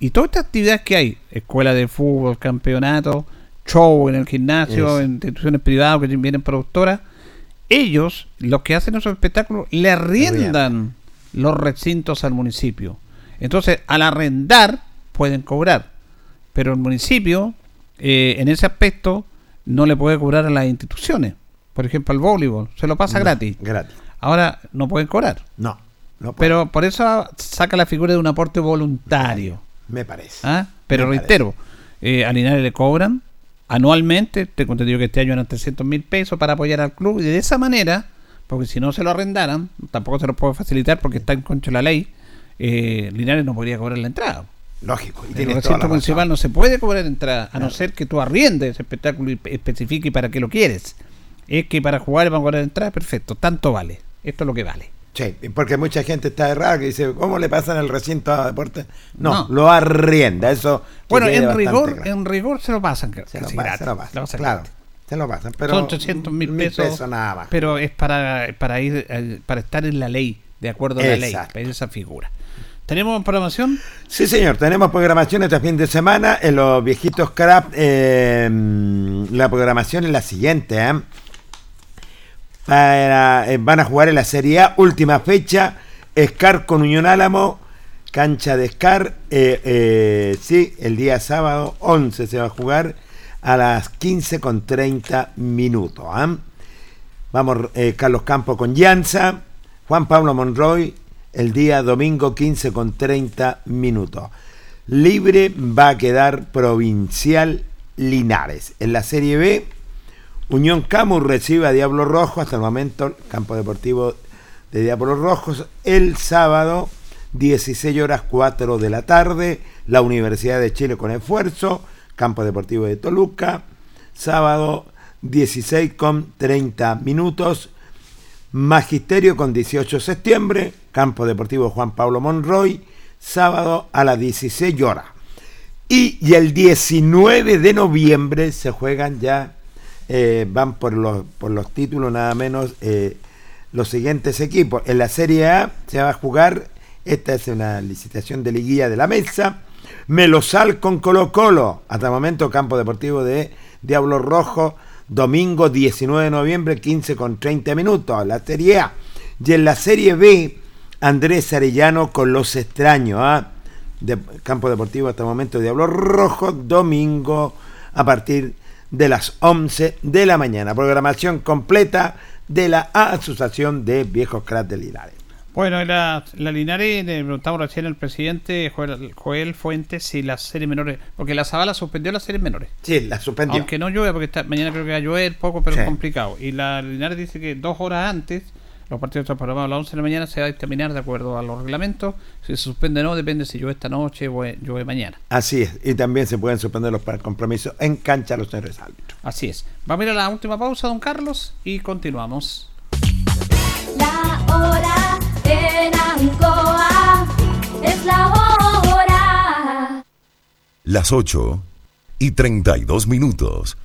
Y todas estas actividades que hay, escuela de fútbol, campeonato, show en el gimnasio, en instituciones privadas que vienen productoras, ellos, los que hacen esos espectáculos, le arriendan los recintos al municipio. Entonces, al arrendar, pueden cobrar. Pero el municipio, eh, en ese aspecto, no le puede cobrar a las instituciones. Por ejemplo, al voleibol, se lo pasa No, gratis. Gratis. Ahora no pueden cobrar. No. no puede. Pero por eso saca la figura de un aporte voluntario. Me parece. ¿Ah? Pero Me reitero, eh, a Linares le cobran anualmente, tengo entendido que este año eran 300 mil pesos para apoyar al club y de esa manera, porque si no se lo arrendaran, tampoco se lo puedo facilitar porque está en contra de la ley, eh, Linares no podría cobrar la entrada. Lógico. Y el recinto municipal no se puede cobrar entrada, a no ser que tú arriendes ese espectáculo y especifique para qué lo quieres. Es que para jugar van a cobrar entrada, perfecto, tanto vale. Esto es lo que vale. Sí, porque mucha gente está errada que dice, ¿cómo le pasan el recinto a deporte? No, No. lo arrienda, eso. Bueno, en rigor, en rigor se lo pasan. Se lo se pasan claro, se lo pasan, pero Son 300 mil pesos, pesos nada más. pero es para, para ir eh, para estar en la ley, de acuerdo a la ley, Exacto. para ir esa figura. ¿Tenemos programación? Sí, señor, tenemos programación este fin de semana en los viejitos crap. eh, la programación es la siguiente. ¿eh? Para- eh, van a jugar en la Serie A, última fecha, Scar con Unión Álamo, cancha de Scar. eh, eh, sí, el día sábado 11 se va a jugar a las 15 con 30 minutos. ¿ah? Vamos, Carlos Campo con Llanza, Juan Pablo Monroy, el día domingo 15 con 30 minutos. Libre va a quedar Provincial Linares. En la Serie B, Unión Camus recibe a Diablo Rojo, hasta el momento, campo deportivo de Diablos Rojos, el sábado, 16 horas 4 de la tarde, la Universidad de Chile con esfuerzo, campo deportivo de Toluca, sábado 16 con 30 minutos, Magisterio con 18 de septiembre, campo deportivo Juan Pablo Monroy, sábado a las 16 horas. Y, y el 19 de noviembre se juegan ya, eh, van por los, por los títulos nada menos eh, los siguientes equipos. En la Serie A se va a jugar, esta es una licitación de liguilla de la mesa, Melosal con Colo Colo, hasta el momento campo deportivo de Diablo Rojo, domingo 19 de noviembre, 15 con 30 minutos, la Serie A. Y en la Serie B, Andrés Arellano con los extraños, ¿ah? de campo deportivo hasta el momento Diablo Rojo, domingo a partir de las 11 de la mañana. Programación completa de la Asociación de Viejos Cracks de Linares. Bueno, en la, la Linares le preguntamos recién al presidente Joel, Joel Fuentes si las series menores, porque la Zabala suspendió las series menores. Sí, la suspendió. Aunque no llueve, porque está- mañana creo que va a llover poco, pero Sí. es complicado. Y la Linares dice que dos horas antes, los partidos están programados a las 11 de la mañana, se va a examinar de acuerdo a los reglamentos. Si se suspende o no, depende si llueve esta noche o llueve mañana. Así es, y también se pueden suspender los compromisos en cancha los señores árbitros. Así es. Vamos a ir a la última pausa, don Carlos, y continuamos. La hora en Ancoa es la hora. Las 8 y 32 minutos.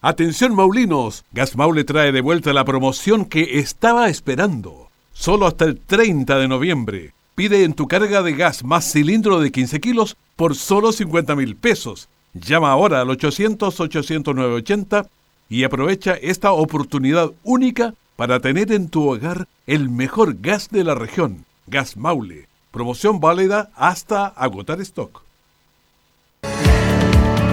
Atención Maulinos, Gas Maule trae de vuelta la promoción que estaba esperando. Solo hasta el 30 de noviembre. Pide en tu carga de gas más cilindro de 15 kilos por solo 50 mil pesos. Llama ahora al 800-800-980 y aprovecha esta oportunidad única para tener en tu hogar el mejor gas de la región. Gas Maule. Promoción válida hasta agotar stock.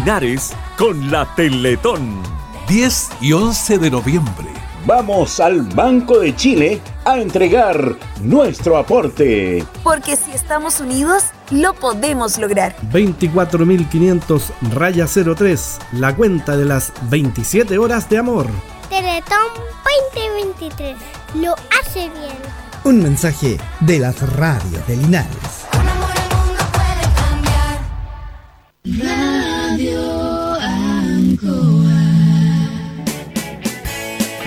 Linares con la Teletón. 10 y 11 de noviembre. Vamos al Banco de Chile a entregar nuestro aporte. Porque si estamos unidos, lo podemos lograr. 24.500 raya 03, la cuenta de las 27 horas de amor. Teletón 2023. Lo hace bien. Un mensaje de las radios de Linares. Radio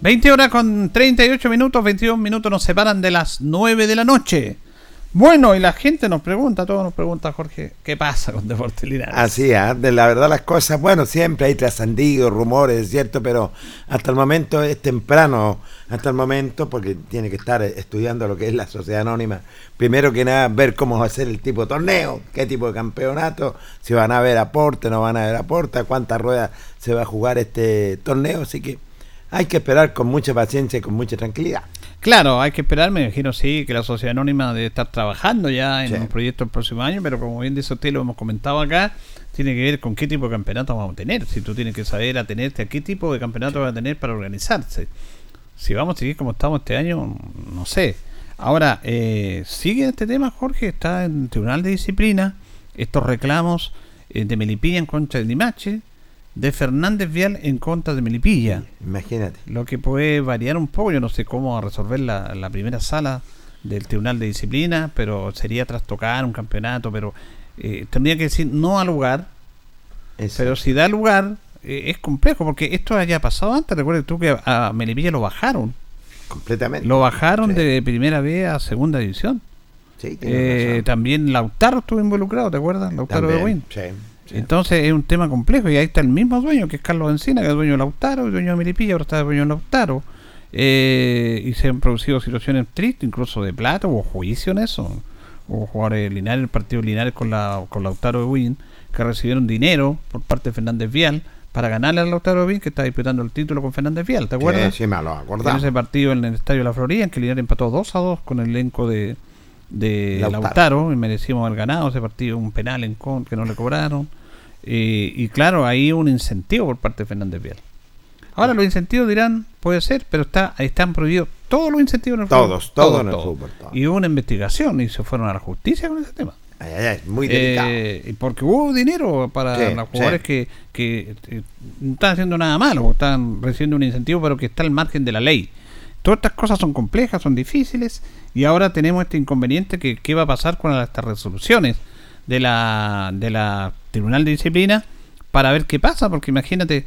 20 horas con 38 minutos, 21 minutos nos separan de las 9 de la noche. Bueno, y la gente nos pregunta, todos nos pregunta, Jorge, ¿qué pasa con Deportes Linares? Así, ah, de la verdad las cosas, bueno, siempre hay trascendidos, rumores, ¿cierto? Pero hasta el momento es temprano, hasta el momento, porque tiene que estar estudiando lo que es la sociedad anónima. Primero que nada, ver cómo va a ser el tipo de torneo, qué tipo de campeonato, si van a haber aporte, no van a haber aporte, cuántas ruedas se va a jugar este torneo, así que hay que esperar con mucha paciencia y con mucha tranquilidad. Claro, hay que esperar, me imagino sí, que la sociedad anónima debe estar trabajando ya en Sí. un proyecto el próximo año, pero como bien dice usted, lo hemos comentado acá, tiene que ver con qué tipo de campeonato vamos a tener. Si tú tienes que saber atenerte a qué tipo de campeonato vas a tener para organizarse. Si vamos a seguir como estamos este año, no sé. Ahora, eh, sigue este tema, Jorge, está en el Tribunal de Disciplina, estos reclamos eh, de Melipilla en contra de Limache, de Fernández Vial en contra de Melipilla. Imagínate. Lo que puede variar un poco, yo no sé cómo resolver la, la primera sala del Tribunal de Disciplina, pero sería trastocar un campeonato, pero eh, tendría que decir no al lugar, pero si da lugar eh, es complejo, porque esto haya pasado antes, recuerda tú que a, a Melipilla lo bajaron. Completamente. Lo bajaron de primera vez a segunda división. Sí, Eh, también Lautaro estuvo involucrado, ¿te acuerdas? Lautaro de Win. sí, Entonces es un tema complejo y ahí está el mismo dueño que es Carlos Encina, que es dueño de Lautaro, y dueño de Melipilla, ahora está dueño de Lautaro. Eh, y se han producido situaciones tristes, incluso de plata, hubo juicio en eso. Hubo jugadores Linares, el partido Linares con, la, con Lautaro de Win, que recibieron dinero por parte de Fernández Vial para ganarle a Lautaro de Win, que está disputando el título con Fernández Vial, ¿te acuerdas? Sí, sí, me lo En acordamos. ese partido en el Estadio La Florida, en que Linares empató 2 a 2 con el elenco de, de Lautaro. Lautaro. y merecíamos haber ganado ese partido, un penal en con que no le cobraron. Eh, y claro, ahí un incentivo por parte de Fernández Vial. Ahora los incentivos dirán, puede ser, pero está están prohibidos todos los incentivos en el Todos, fútbol. todos en el fútbol, todos. Y hubo una investigación y se fueron a la justicia con ese tema. Ay, ay, ay, muy delicado. Eh, y porque hubo dinero para Sí, los jugadores sí. que, que eh, no están haciendo nada malo, están recibiendo un incentivo, pero que está al margen de la ley. Todas estas cosas son complejas, son difíciles, y ahora tenemos este inconveniente que qué va a pasar con estas resoluciones de la, de la Tribunal de Disciplina para ver qué pasa, porque imagínate,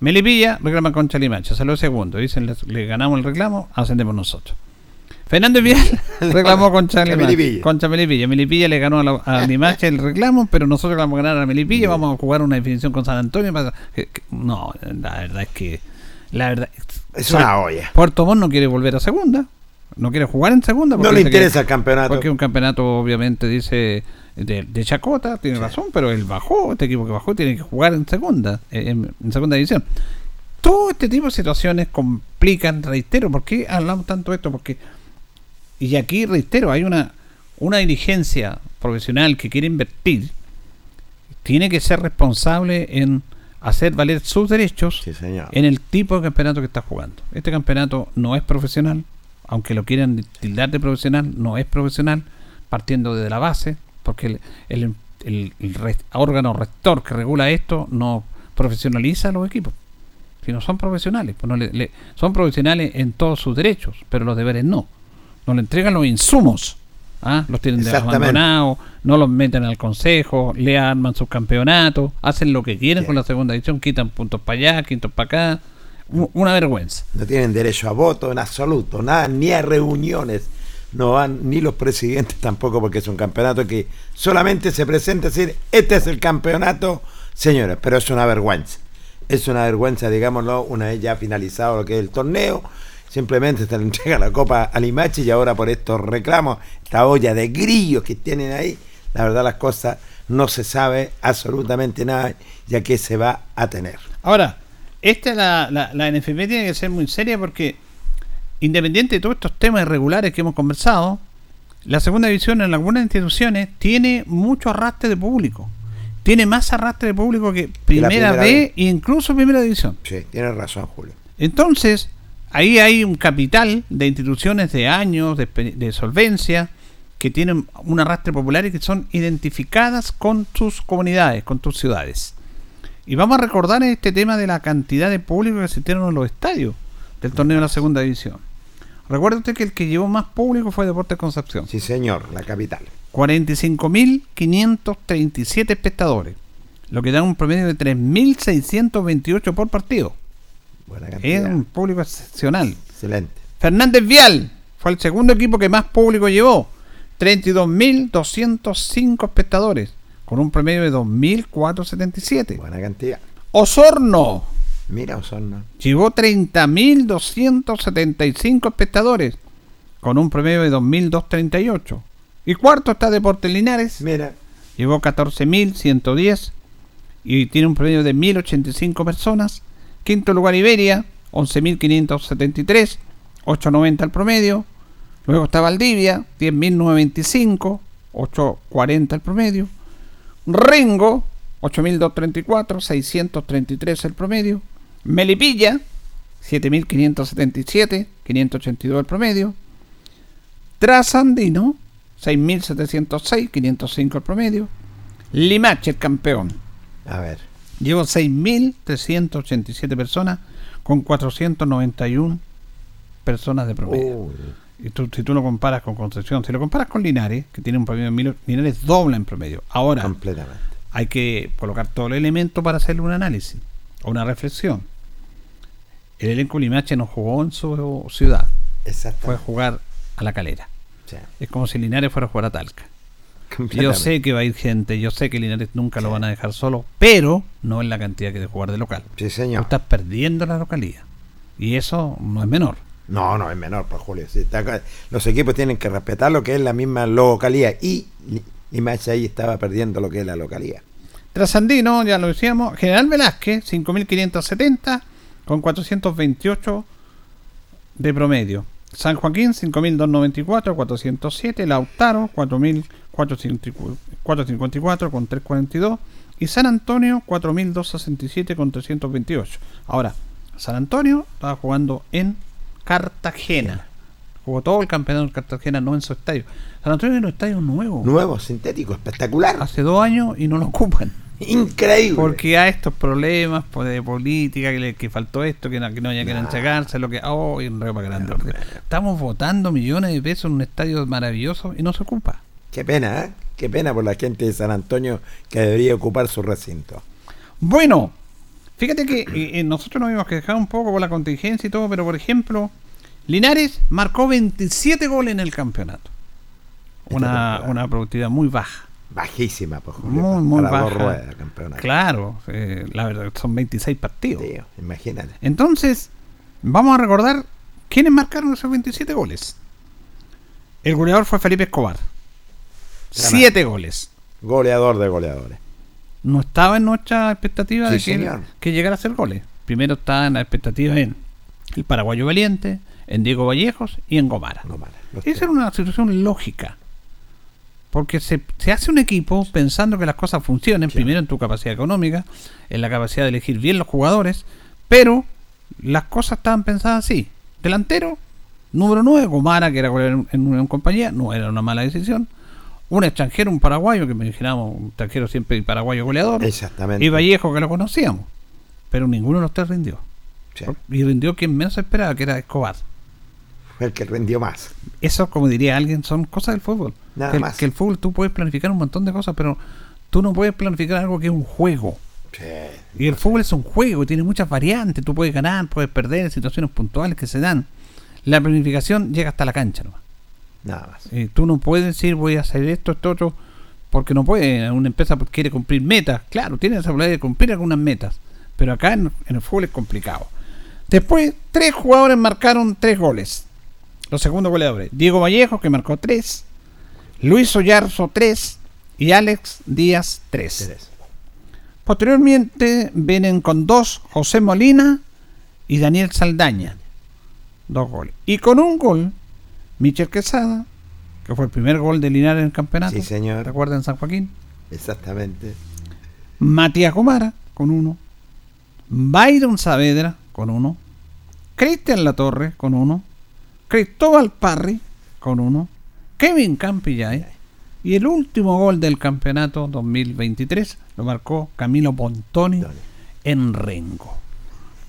Melipilla reclama contra Limache, salió segundo, dicen, le, le ganamos el reclamo, ascendemos nosotros. Fernández Vial *laughs* reclamó Limache, Melipilla. contra Melipilla. Melipilla le ganó a, la- a Limache el reclamo, pero nosotros vamos a ganar a Melipilla, vamos a jugar una definición con San Antonio. para- que- que- no, la verdad es que... La verdad, Es una olla. Puerto Montt no quiere volver a segunda, no quiere jugar en segunda. No porque le dice que- interesa el campeonato. Porque un campeonato, obviamente, dice de, de Chacota, tiene razón, pero él bajó, este equipo que bajó tiene que jugar en segunda, eh, en, en segunda división. Todo este tipo de situaciones complican, reitero, ¿por qué hablamos tanto de esto? Porque, y aquí reitero, hay una, una dirigencia profesional que quiere invertir, tiene que ser responsable en hacer valer sus derechos en el tipo de campeonato que está jugando. Este campeonato no es profesional, aunque lo quieran tildar de profesional, no es profesional, partiendo desde la base, porque el, el- el- re- órgano rector que regula esto no profesionaliza a los equipos. Si no son profesionales, pues no le- le- son profesionales en todos sus derechos, pero los deberes no. No le entregan los insumos. ¿ah? Los tienen abandonados, no los meten al consejo, le arman sus campeonatos, hacen lo que quieren con la segunda edición, quitan puntos para allá, quintos para acá. Una vergüenza. No tienen derecho a voto en absoluto, nada, ni a reuniones. No van ni los presidentes tampoco, porque es un campeonato que solamente se presenta a decir, este es el campeonato, señores, pero es una vergüenza. Es una vergüenza, digámoslo, una vez ya finalizado lo que es el torneo, simplemente se le *laughs* entrega la copa a Limache y ahora por estos reclamos, esta olla de grillos que tienen ahí, la verdad las cosas no se sabe absolutamente nada, ya que se va a tener. Ahora, esta la, la, la NFP tiene que ser muy seria porque, independiente de todos estos temas irregulares que hemos conversado, la segunda división en algunas instituciones tiene mucho arrastre de público. Tiene más arrastre de público que primera, vez. e incluso primera división. Sí, tienes razón, Julio. Entonces, ahí hay un capital de instituciones de años, de solvencia, que tienen un arrastre popular y que son identificadas con sus comunidades, con tus ciudades. Y vamos a recordar este tema de la cantidad de público que asistieron a los estadios del torneo de la segunda división. Recuerda usted que el que llevó más público fue Deportes Concepción. Sí, señor, la capital. 45.537 espectadores, lo que da un promedio de 3.628 por partido. Buena Es cantidad. un público excepcional. Excelente. Fernández Vial fue el segundo equipo que más público llevó. 32.205 espectadores, con un promedio de 2.477. Buena cantidad. Osorno Mira, Osorno. llevó 30.275 espectadores, con un promedio de 2.238. Y cuarto está Deportes Linares. Mira. Llevó 14.110 y tiene un promedio de 1.085 personas. Quinto lugar Iberia, 11.573, 8.90 el promedio. Luego está Valdivia, 10.925, 8.40 el promedio. Rengo, 8.234, 633 el promedio. Melipilla, 7.577, 582 el promedio. Trasandino, 6.706, 505 el promedio. Limache, el campeón. A ver. Llevo 6.387 personas con 491 personas de promedio. Y tú, si tú lo comparas con Concepción, si lo comparas con Linares, que tiene un promedio de mil, Linares dobla en promedio. Ahora, Completamente. hay que colocar todo el elemento para hacerle un análisis o una reflexión. El elenco Limache no jugó en su ciudad, fue a jugar a la calera. Sí. Es como si Linares fuera a jugar a Talca. Yo sé que va a ir gente, yo sé que Linares nunca lo van a dejar solo, pero no en la cantidad que de jugar de local. Sí, señor. Tú estás perdiendo la localidad. Y eso no es menor. No, no, es menor, pues Julio. los equipos tienen que respetar lo que es la misma localidad. Y Limache ahí estaba perdiendo lo que es la localidad. Trasandino, ya lo decíamos, General Velázquez, 5.570 con 428 de promedio. San Joaquín, 5.294, 407. Lautaro, 4.454 con 342. Y San Antonio, 4.267 con 328. Ahora, San Antonio estaba jugando en Cartagena. Jugó todo el campeonato en Cartagena, no en su estadio. San Antonio es un estadio nuevo. Nuevo, sintético, espectacular. Hace dos años y no lo ocupan. Increíble. Porque hay estos problemas pues, de política, que, le- que faltó esto, que no, que no haya que entregarse, lo que. ¡Oh! y un reo para grande. Estamos votando millones de pesos en un estadio maravilloso y no se ocupa. Qué pena, ¿eh? Qué pena por la gente de San Antonio que debería ocupar su recinto. Bueno, fíjate que eh, eh, nosotros nos hemos quejado un poco por la contingencia y todo, pero por ejemplo, Linares marcó 27 goles en el campeonato. Una, una productividad muy baja. Bajísima, pues, Julio. Muy, muy para dos baja. ruedas, campeonato. Claro, eh, la verdad, son 26 partidos. Tío, imagínate. Entonces, vamos a recordar quiénes marcaron esos 27 goles. El goleador fue Felipe Escobar. Siete goles. Goleador de goleadores. No estaba en nuestra expectativa Sí, de que, él- señor. que llegara a hacer goles. Primero estaba en la expectativa en el paraguayo Valiente, en Diego Vallejos y en Gomara. Esa era una situación lógica. Porque se, se hace un equipo pensando que las cosas funcionen, primero en tu capacidad económica, en la capacidad de elegir bien los jugadores, pero las cosas estaban pensadas así. Delantero, número 9, Gomara, que era goleador en una compañía, no era una mala decisión. Un extranjero, un paraguayo, que me imaginamos, un extranjero siempre y paraguayo goleador. Exactamente. Y Vallejo, que lo conocíamos. Pero ninguno de los tres rindió. Sí. Y rindió quien menos esperaba, que era Escobar. Fue el que rindió más. Eso, como diría alguien, son cosas del fútbol. Nada que, más. que el fútbol tú puedes planificar un montón de cosas, pero tú no puedes planificar algo que es un juego. Y el fútbol es un juego, tiene muchas variantes. Tú puedes ganar, puedes perder en situaciones puntuales que se dan. La planificación llega hasta la cancha nomás. Nada más. Eh, tú no puedes decir voy a hacer esto, esto, otro, porque no puede. Una empresa quiere cumplir metas. Claro, tiene esa posibilidad de cumplir algunas metas. Pero acá en, en el fútbol es complicado. Después, tres jugadores marcaron tres goles. Los segundos goleadores. Diego Vallejo, que marcó tres. Luis Oyarzo, tres. Y Alex Díaz, tres. Posteriormente vienen con dos José Molina y Daniel Saldaña. Dos goles. Y con un gol, Michel Quesada, que fue el primer gol de Linares en el campeonato. Sí, señor. ¿Te acuerdas en San Joaquín? Exactamente. Matías Gomara, con uno. Byron Saavedra, con uno. Cristian Latorre, con uno. Cristóbal Parry, con uno. Kevin Campillay. Y el último gol del campeonato 2023 lo marcó Camilo Pontoni en Rengo.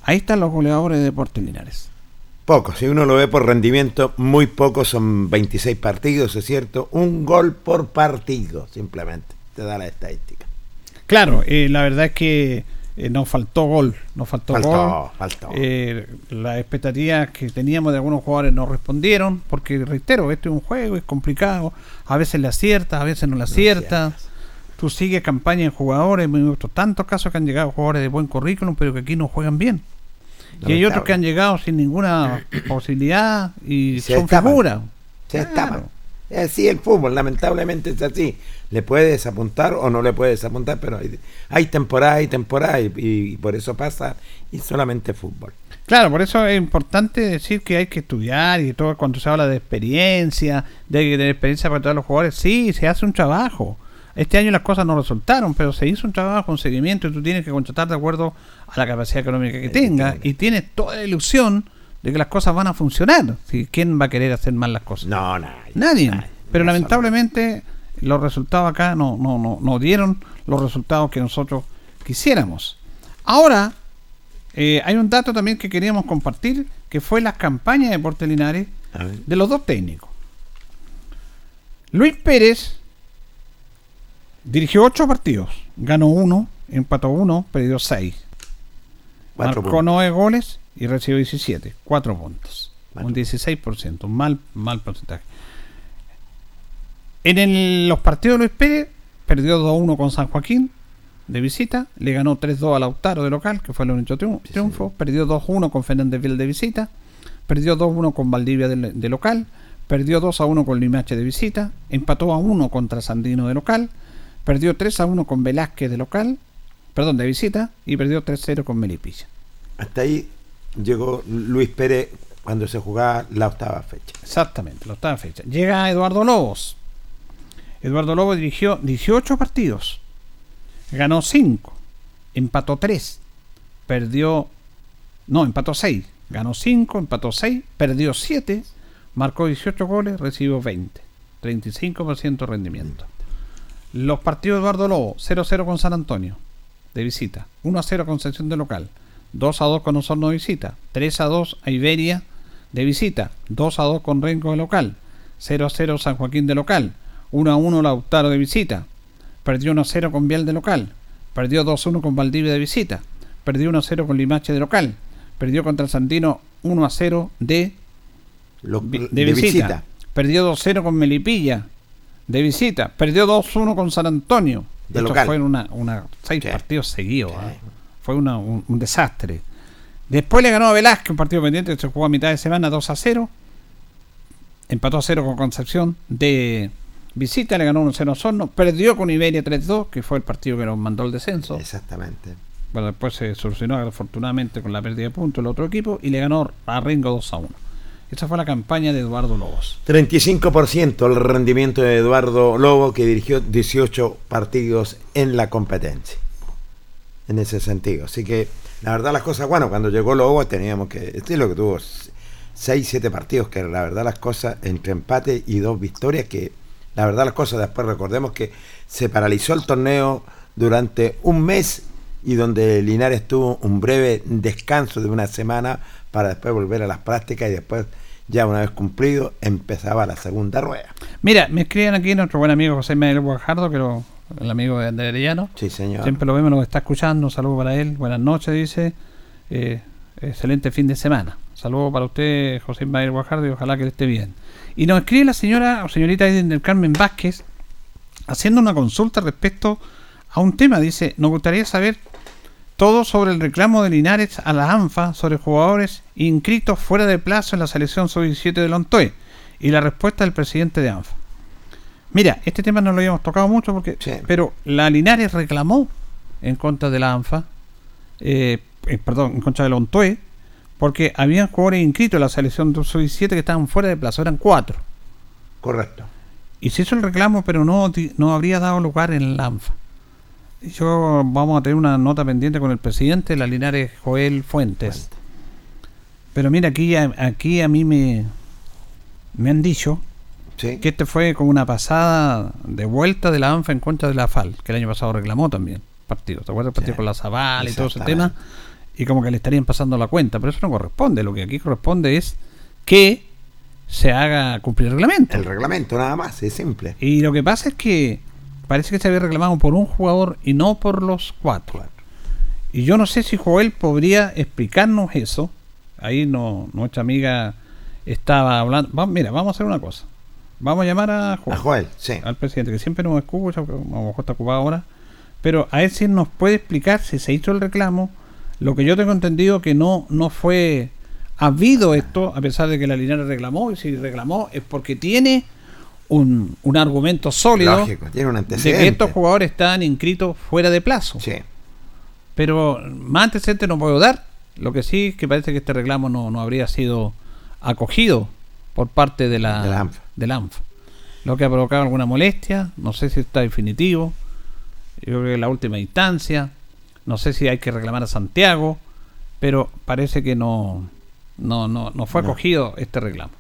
Ahí están los goleadores de Deportes Linares. Poco, si uno lo ve por rendimiento, muy poco, son 26 partidos, es cierto, un gol por partido, simplemente, te da la estadística. Claro, eh, la verdad es que eh, nos faltó gol, nos faltó, Faltó, gol. faltó. Eh, las expectativas que teníamos de algunos jugadores no respondieron, porque reitero, esto es un juego, es complicado, a veces le aciertas, a veces no le aciertas. Tú sigues campaña en jugadores, hemos visto tantos casos que han llegado jugadores de buen currículum, pero que aquí no juegan bien. Y hay otros que han llegado sin ninguna *clears throat* posibilidad y Se son figuras. Se Claro. destapan. Es así el fútbol, lamentablemente es así. Le puedes apuntar o no le puedes apuntar, pero hay, hay temporada y temporada y, y por eso pasa y solamente fútbol. Claro, por eso es importante decir que hay que estudiar y todo cuando se habla de experiencia, de tener experiencia para todos los jugadores. Sí, se hace un trabajo. Este año las cosas no resultaron, pero se hizo un trabajo, un seguimiento y tú tienes que contratar de acuerdo a la capacidad económica que tenga y tienes toda la ilusión de que las cosas van a funcionar. Si, ¿Quién va a querer hacer mal las cosas? No, nadie. Nadie. Pero lamentablemente los resultados acá no, no, no, no dieron los resultados que nosotros quisiéramos. Ahora, eh, hay un dato también que queríamos compartir, que fue las campañas de Deportes Linares de los dos técnicos. Luis Pérez dirigió ocho partidos, ganó uno, empató uno, perdió seis. Cuatro Marcó puntos. nueve goles y recibió 17, cuatro puntos. Un 16%, un mal, mal porcentaje. En el- los partidos de Luis Pérez, perdió 2-1 con San Joaquín de visita, le ganó 3-2 a Lautaro de local, que fue el único triun- triunfo, perdió 2-1 con Fernández Vial de visita, perdió 2-1 con Valdivia de, de local, perdió 2-1 con Limache de visita, empató a 1 contra Sandino de local, perdió 3-1 con Velázquez de local, perdón, de visita, y perdió 3-0 con Melipilla. Hasta ahí llegó Luis Pérez cuando se jugaba la octava fecha. Exactamente, la octava fecha. Llega Eduardo Lobos. Eduardo Lobos dirigió 18 partidos. Ganó 5. Empató 3. Perdió. No, empató 6. Ganó 5, empató 6. Perdió 7. Marcó 18 goles, recibió 20. 35% de rendimiento. Los partidos de Eduardo Lobo: 0-0 con San Antonio, de visita. 1-0 con Sección de local. 2-2 con Osorno de visita. 3-2 a Iberia de visita. 2-2 con Renco de local. 0-0 San Joaquín de local. 1-1 Lautaro de visita. Perdió 1-0 con Vial de local. Perdió 2-1 con Valdivia de visita. Perdió 1-0 con Limache de local. Perdió contra el Santino 1-0 de, de, de visita. visita. Perdió 2-0 con Melipilla de visita. Perdió 2-1 con San Antonio. De Esto local. fue una, una seis partidos seguidos. ¿ah? Fue una- un, un desastre. Después le ganó a Velázquez un partido pendiente que se jugó a mitad de semana 2 a 0. Empató a 0 con Concepción de visita, le ganó 1-0 a Osorno. Perdió con Iberia 3-2, que fue el partido que nos mandó el descenso. Exactamente. Bueno, después se solucionó afortunadamente con la pérdida de puntos el otro equipo y le ganó a Ringo 2 a 1. Esa fue la campaña de Eduardo Lobos. 35% el rendimiento de Eduardo Lobo, que dirigió 18 partidos en la competencia. En ese sentido. Así que, la verdad, las cosas, bueno, cuando llegó Lobo teníamos que. Este es lo que tuvo 6, 7 partidos, que la verdad, las cosas entre empate y dos victorias, que la verdad, las cosas, después recordemos que se paralizó el torneo durante un mes y donde Linares tuvo un breve descanso de una semana para después volver a las prácticas y después ya una vez cumplido empezaba la segunda rueda. Mira, me escriben aquí nuestro buen amigo José Manuel Guajardo, que lo- el amigo de Andrés Arellano. Sí, señor. Siempre lo vemos, nos está escuchando. Un saludo para él. Buenas noches, dice. Eh, excelente fin de semana. Saludo para usted, José Manuel Guajardo, y ojalá que le esté bien. Y nos escribe la señora o señorita del Carmen Vázquez haciendo una consulta respecto a un tema. Dice, nos gustaría saber todo sobre el reclamo de Linares a la ANFA sobre jugadores inscritos fuera de plazo en la selección sub-17 de Lontoe y la respuesta del presidente de ANFA. Mira, este tema no lo habíamos tocado mucho porque, pero la Linares reclamó en contra de la ANFA, eh, eh, perdón, en contra de Lontoe, porque habían jugadores inscritos en la selección sub-17 que estaban fuera de plazo, eran cuatro. Correcto. Y se hizo el reclamo, pero no, no habría dado lugar en la ANFA. Yo vamos a tener una nota pendiente con el presidente, la Linares Joel Fuentes. Pero mira, aquí, a- aquí a mí me, me han dicho que este fue como una pasada de vuelta de la ANFA en contra de la FAL, que el año pasado reclamó también partido. ¿Te acuerdas el partido con la Zaval y todo ese tema? Y como que le estarían pasando la cuenta, pero eso no corresponde. Lo que aquí corresponde es que se haga cumplir el reglamento. El reglamento, nada más, es simple. Y lo que pasa es que parece que se había reclamado por un jugador y no por los cuatro. Y yo no sé si Joel podría explicarnos eso. Ahí no, nuestra amiga estaba hablando. Va- mira, vamos a hacer una cosa. Vamos a llamar a Joel. A Joel, sí. Al presidente, que siempre nos escucha, a lo mejor está ocupado ahora. Pero a ver si nos puede explicar si se hizo el reclamo. Lo que yo tengo entendido que no, no fue habido esto, a pesar de que la Linares reclamó, y si reclamó es porque tiene un, un argumento sólido Lógico, tiene un de que estos jugadores están inscritos fuera de plazo. Pero más antecedentes no puedo dar. Lo que sí es que parece que este reclamo no, no habría sido acogido por parte de la, De la ANFA. del ANFA. Lo que ha provocado alguna molestia, no sé si está definitivo. Yo creo que en la última instancia. No sé si hay que reclamar a Santiago, pero parece que no, no, no, no fue No. acogido este reclamo.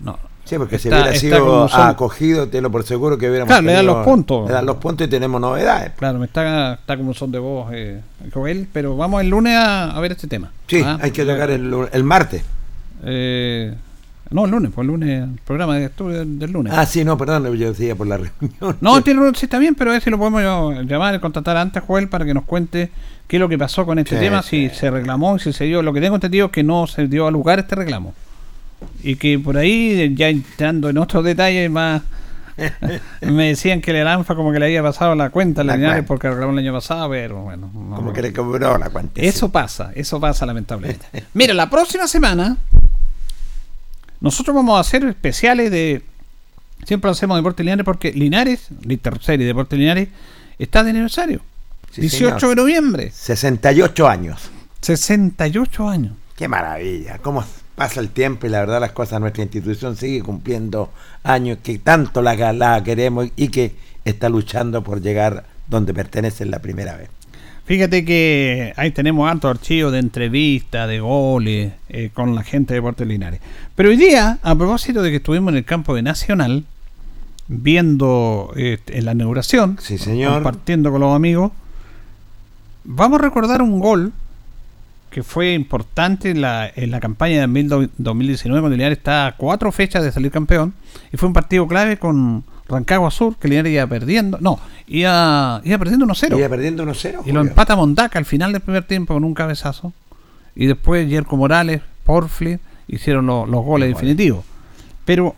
No. Sí, porque si Está- hubiera está sido son- acogido, te lo por seguro que hubiéramos Claro, le dan tenido- los puntos. Le dan los puntos y tenemos novedades. Claro, me está, está como son de voz eh, Joel, pero vamos el lunes a, a ver este tema. Sí, Ah, hay que tocar el, el martes. eh, no, el lunes, pues el lunes, el programa de estudio del, lunes. Ah, sí, no, perdón, yo decía por la reunión. No, *laughs* tiene sí está bien, pero a ver si lo podemos llamar y contactar antes Joel para que nos cuente qué es lo que pasó con este Sí, tema, si se reclamó, si se dio. Lo que tengo entendido es que no se dio a lugar este reclamo. Y que por ahí, ya entrando en otros detalles más, *laughs* me decían que el ANFA como que le había pasado la cuenta a la La Linares porque reclamó el año pasado, pero bueno. no- Como que le cobró la cuenta. Eso pasa, eso pasa lamentablemente. *laughs* Mira, la próxima semana nosotros vamos a hacer especiales de... Siempre lo hacemos Deporte Linares porque Linares, Serie Deporte Linares, está de aniversario. Sí, 18 señor. de noviembre. 68 años. 68 años. Qué maravilla. Cómo pasa el tiempo y la verdad las cosas, nuestra institución sigue cumpliendo años que tanto la, la queremos y que está luchando por llegar donde pertenece la primera vez. Fíjate que ahí tenemos altos archivos de entrevistas, de goles eh, con la gente de Deportes Linares. Pero hoy día, a propósito de que estuvimos en el campo de Nacional, viendo eh, en la inauguración, Sí, señor. compartiendo con los amigos, vamos a recordar un gol que fue importante en la, en la campaña de 2000 2019 cuando Linares está a cuatro fechas de salir campeón y fue un partido clave con Rancagua Sur que Linares iba perdiendo no, iba, iba perdiendo 1-0 Iba perdiendo 1-0. y lo empata Mondaca al final del primer tiempo con un cabezazo y después Yerko Morales, Porfli hicieron lo- los goles definitivos pero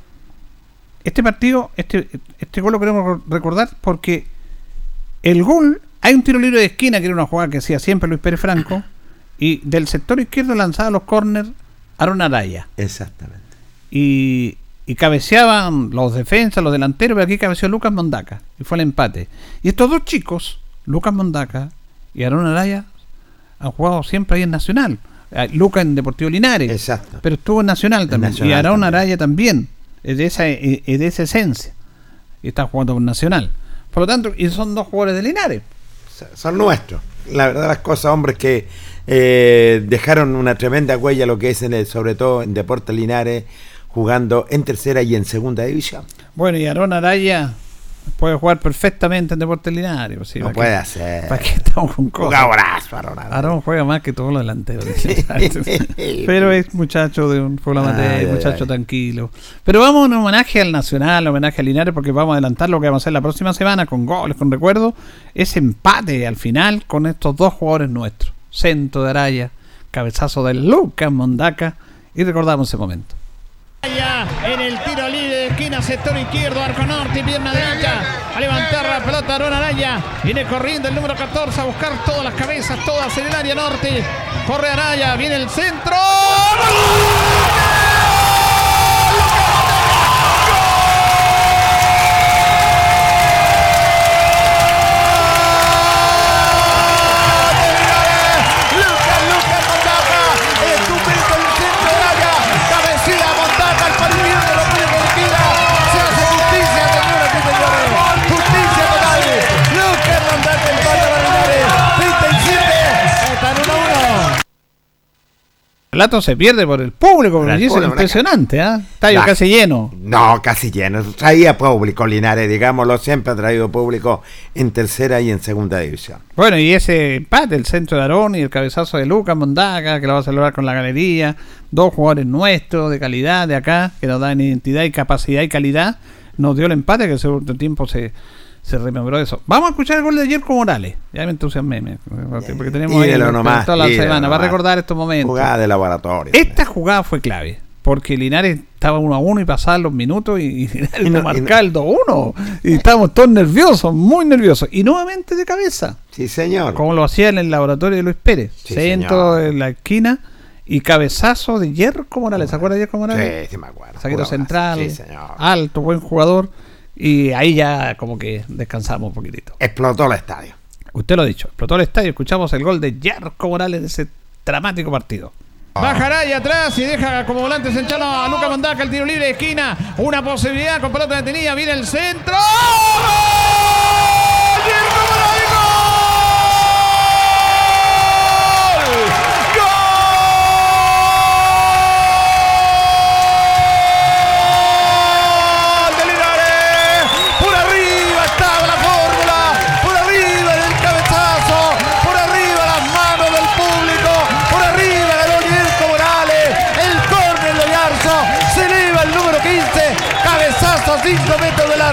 este partido este, este gol lo queremos recordar porque el gol, hay un tiro libre de esquina que era una jugada que hacía siempre Luis Pérez Franco. Y del sector izquierdo lanzaba los corners Aaron Araya. Exactamente. Y, y cabeceaban los defensas, los delanteros, pero aquí cabeceó Lucas Mondaca. Y fue el empate. Y estos dos chicos, Lucas Mondaca y Aaron Araya, han jugado siempre ahí en Nacional. Eh, Lucas en Deportivo Linares. Exacto. Pero estuvo en Nacional también. y Aaron también. Araya también. Es de esa, es es de esa esencia. Y está jugando por Nacional. Por lo tanto, y son dos jugadores de Linares. son nuestros. La verdad las cosas, hombres que eh, dejaron una tremenda huella lo que es en el, sobre todo en Deportes Linares, jugando en tercera y en segunda división. Bueno, y Aaron Araya puede jugar perfectamente en Deportes Linares. pues sí, No ¿para puede hacer. ¿Para qué estamos con cosas? Aaron juega más que todos los delanteros. *laughs* Pero es muchacho de un pueblo amateur, Ay, ay, muchacho ay. tranquilo. Pero vamos en homenaje al Nacional, homenaje a Linares, porque vamos a adelantar lo que vamos a hacer la próxima semana con goles, con recuerdos. Ese empate al final con estos dos jugadores nuestros. Centro de Araya, cabezazo de Lucas Mondaca. Y recordamos ese momento. en el tiro libre de esquina, sector izquierdo, arco norte, pierna derecha, a levantar la pelota Aaron Araya, viene corriendo el número 14 a buscar todas las cabezas, todas en el área norte, corre Araya, viene el centro, Lucas, relato se pierde por el público, el público, impresionante, ¿ah? Estadio casi lleno. No, casi lleno. Traía público Linares, digámoslo, siempre ha traído público en tercera y en segunda división. Bueno, y ese empate, el centro de Arón y el cabezazo de Lucas Mondaga, que lo va a celebrar con la galería, dos jugadores nuestros de calidad de acá, que nos dan identidad y capacidad y calidad, nos dio el empate, que el segundo tiempo se, se rememoró eso. Vamos a escuchar el gol de Jerko Morales. Ya me entusiasmé, me- porque tenemos ahí nomás, toda la semana. Va a nomás. recordar estos momentos. Jugada de laboratorio. Esta jugada fue clave. Porque Linares estaba uno a uno y pasaban los minutos y, y *laughs* Linares Y no- marcaba el 2-1. Y estábamos todos nerviosos, muy nerviosos. Y nuevamente de cabeza. Sí, señor. Como lo hacía en el laboratorio de Luis Pérez. Sí, Centro en la esquina y cabezazo de Yerko Morales. ¿Se acuerda de Yerko Morales? Sí, sí me acuerdo. Jugaba central, Sí, señor. alto, buen jugador. Y ahí ya como que descansamos un poquitito. Explotó el estadio. Usted lo ha dicho, explotó el estadio. Escuchamos el gol de Yerko Morales en ese dramático partido. Bajará ahí atrás y deja como volante central a Luca Mondaca, el tiro libre de esquina. Una posibilidad con pelota detenida. Viene el centro. ¡Gol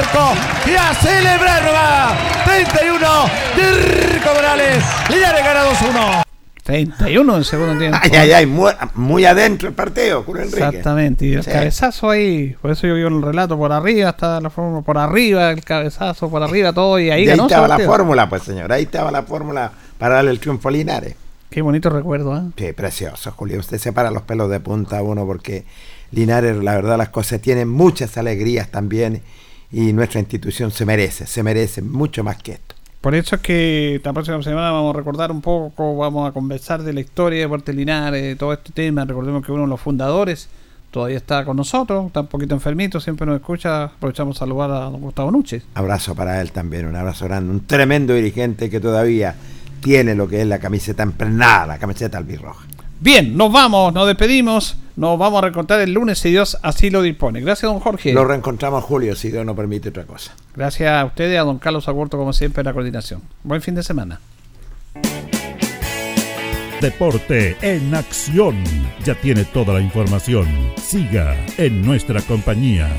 arco. Y a celebrar nomás. 31. Yerko Morales. Linares gana 2-1. 31 en segundo tiempo. Ay, ay, ay, muy, muy adentro el partido, Julio Enrique. Exactamente, y el Sí. cabezazo ahí, por eso yo vi el relato por arriba, está la fórmula por arriba, el cabezazo por arriba, todo, y ahí Y ahí ganó estaba la fórmula, pues señor. Ahí estaba la fórmula para darle el triunfo a Linares. Qué bonito recuerdo, ¿eh? Sí, precioso, Julio. Usted se para los pelos de punta a uno porque Linares, la verdad, las cosas tienen muchas alegrías también y nuestra institución se merece, se merece mucho más que esto. Por eso es que la próxima semana vamos a recordar un poco, vamos a conversar de la historia de Puerto Linares, todo este tema. Recordemos que uno de los fundadores todavía está con nosotros, está un poquito enfermito, siempre nos escucha. Aprovechamos a saludar a don Gustavo Nuches. Abrazo para él también, un abrazo grande. Un tremendo dirigente que todavía tiene lo que es la camiseta emprenada, la camiseta albirroja. Bien, nos vamos, nos despedimos, nos vamos a reencontrar el lunes si Dios así lo dispone. Gracias, don Jorge. Lo reencontramos Julio, si Dios no permite otra cosa. Gracias a ustedes y a don Carlos Agurto, como siempre, en la coordinación. Buen fin de semana. Deporte en acción. Ya tiene toda la información. Siga en nuestra compañía.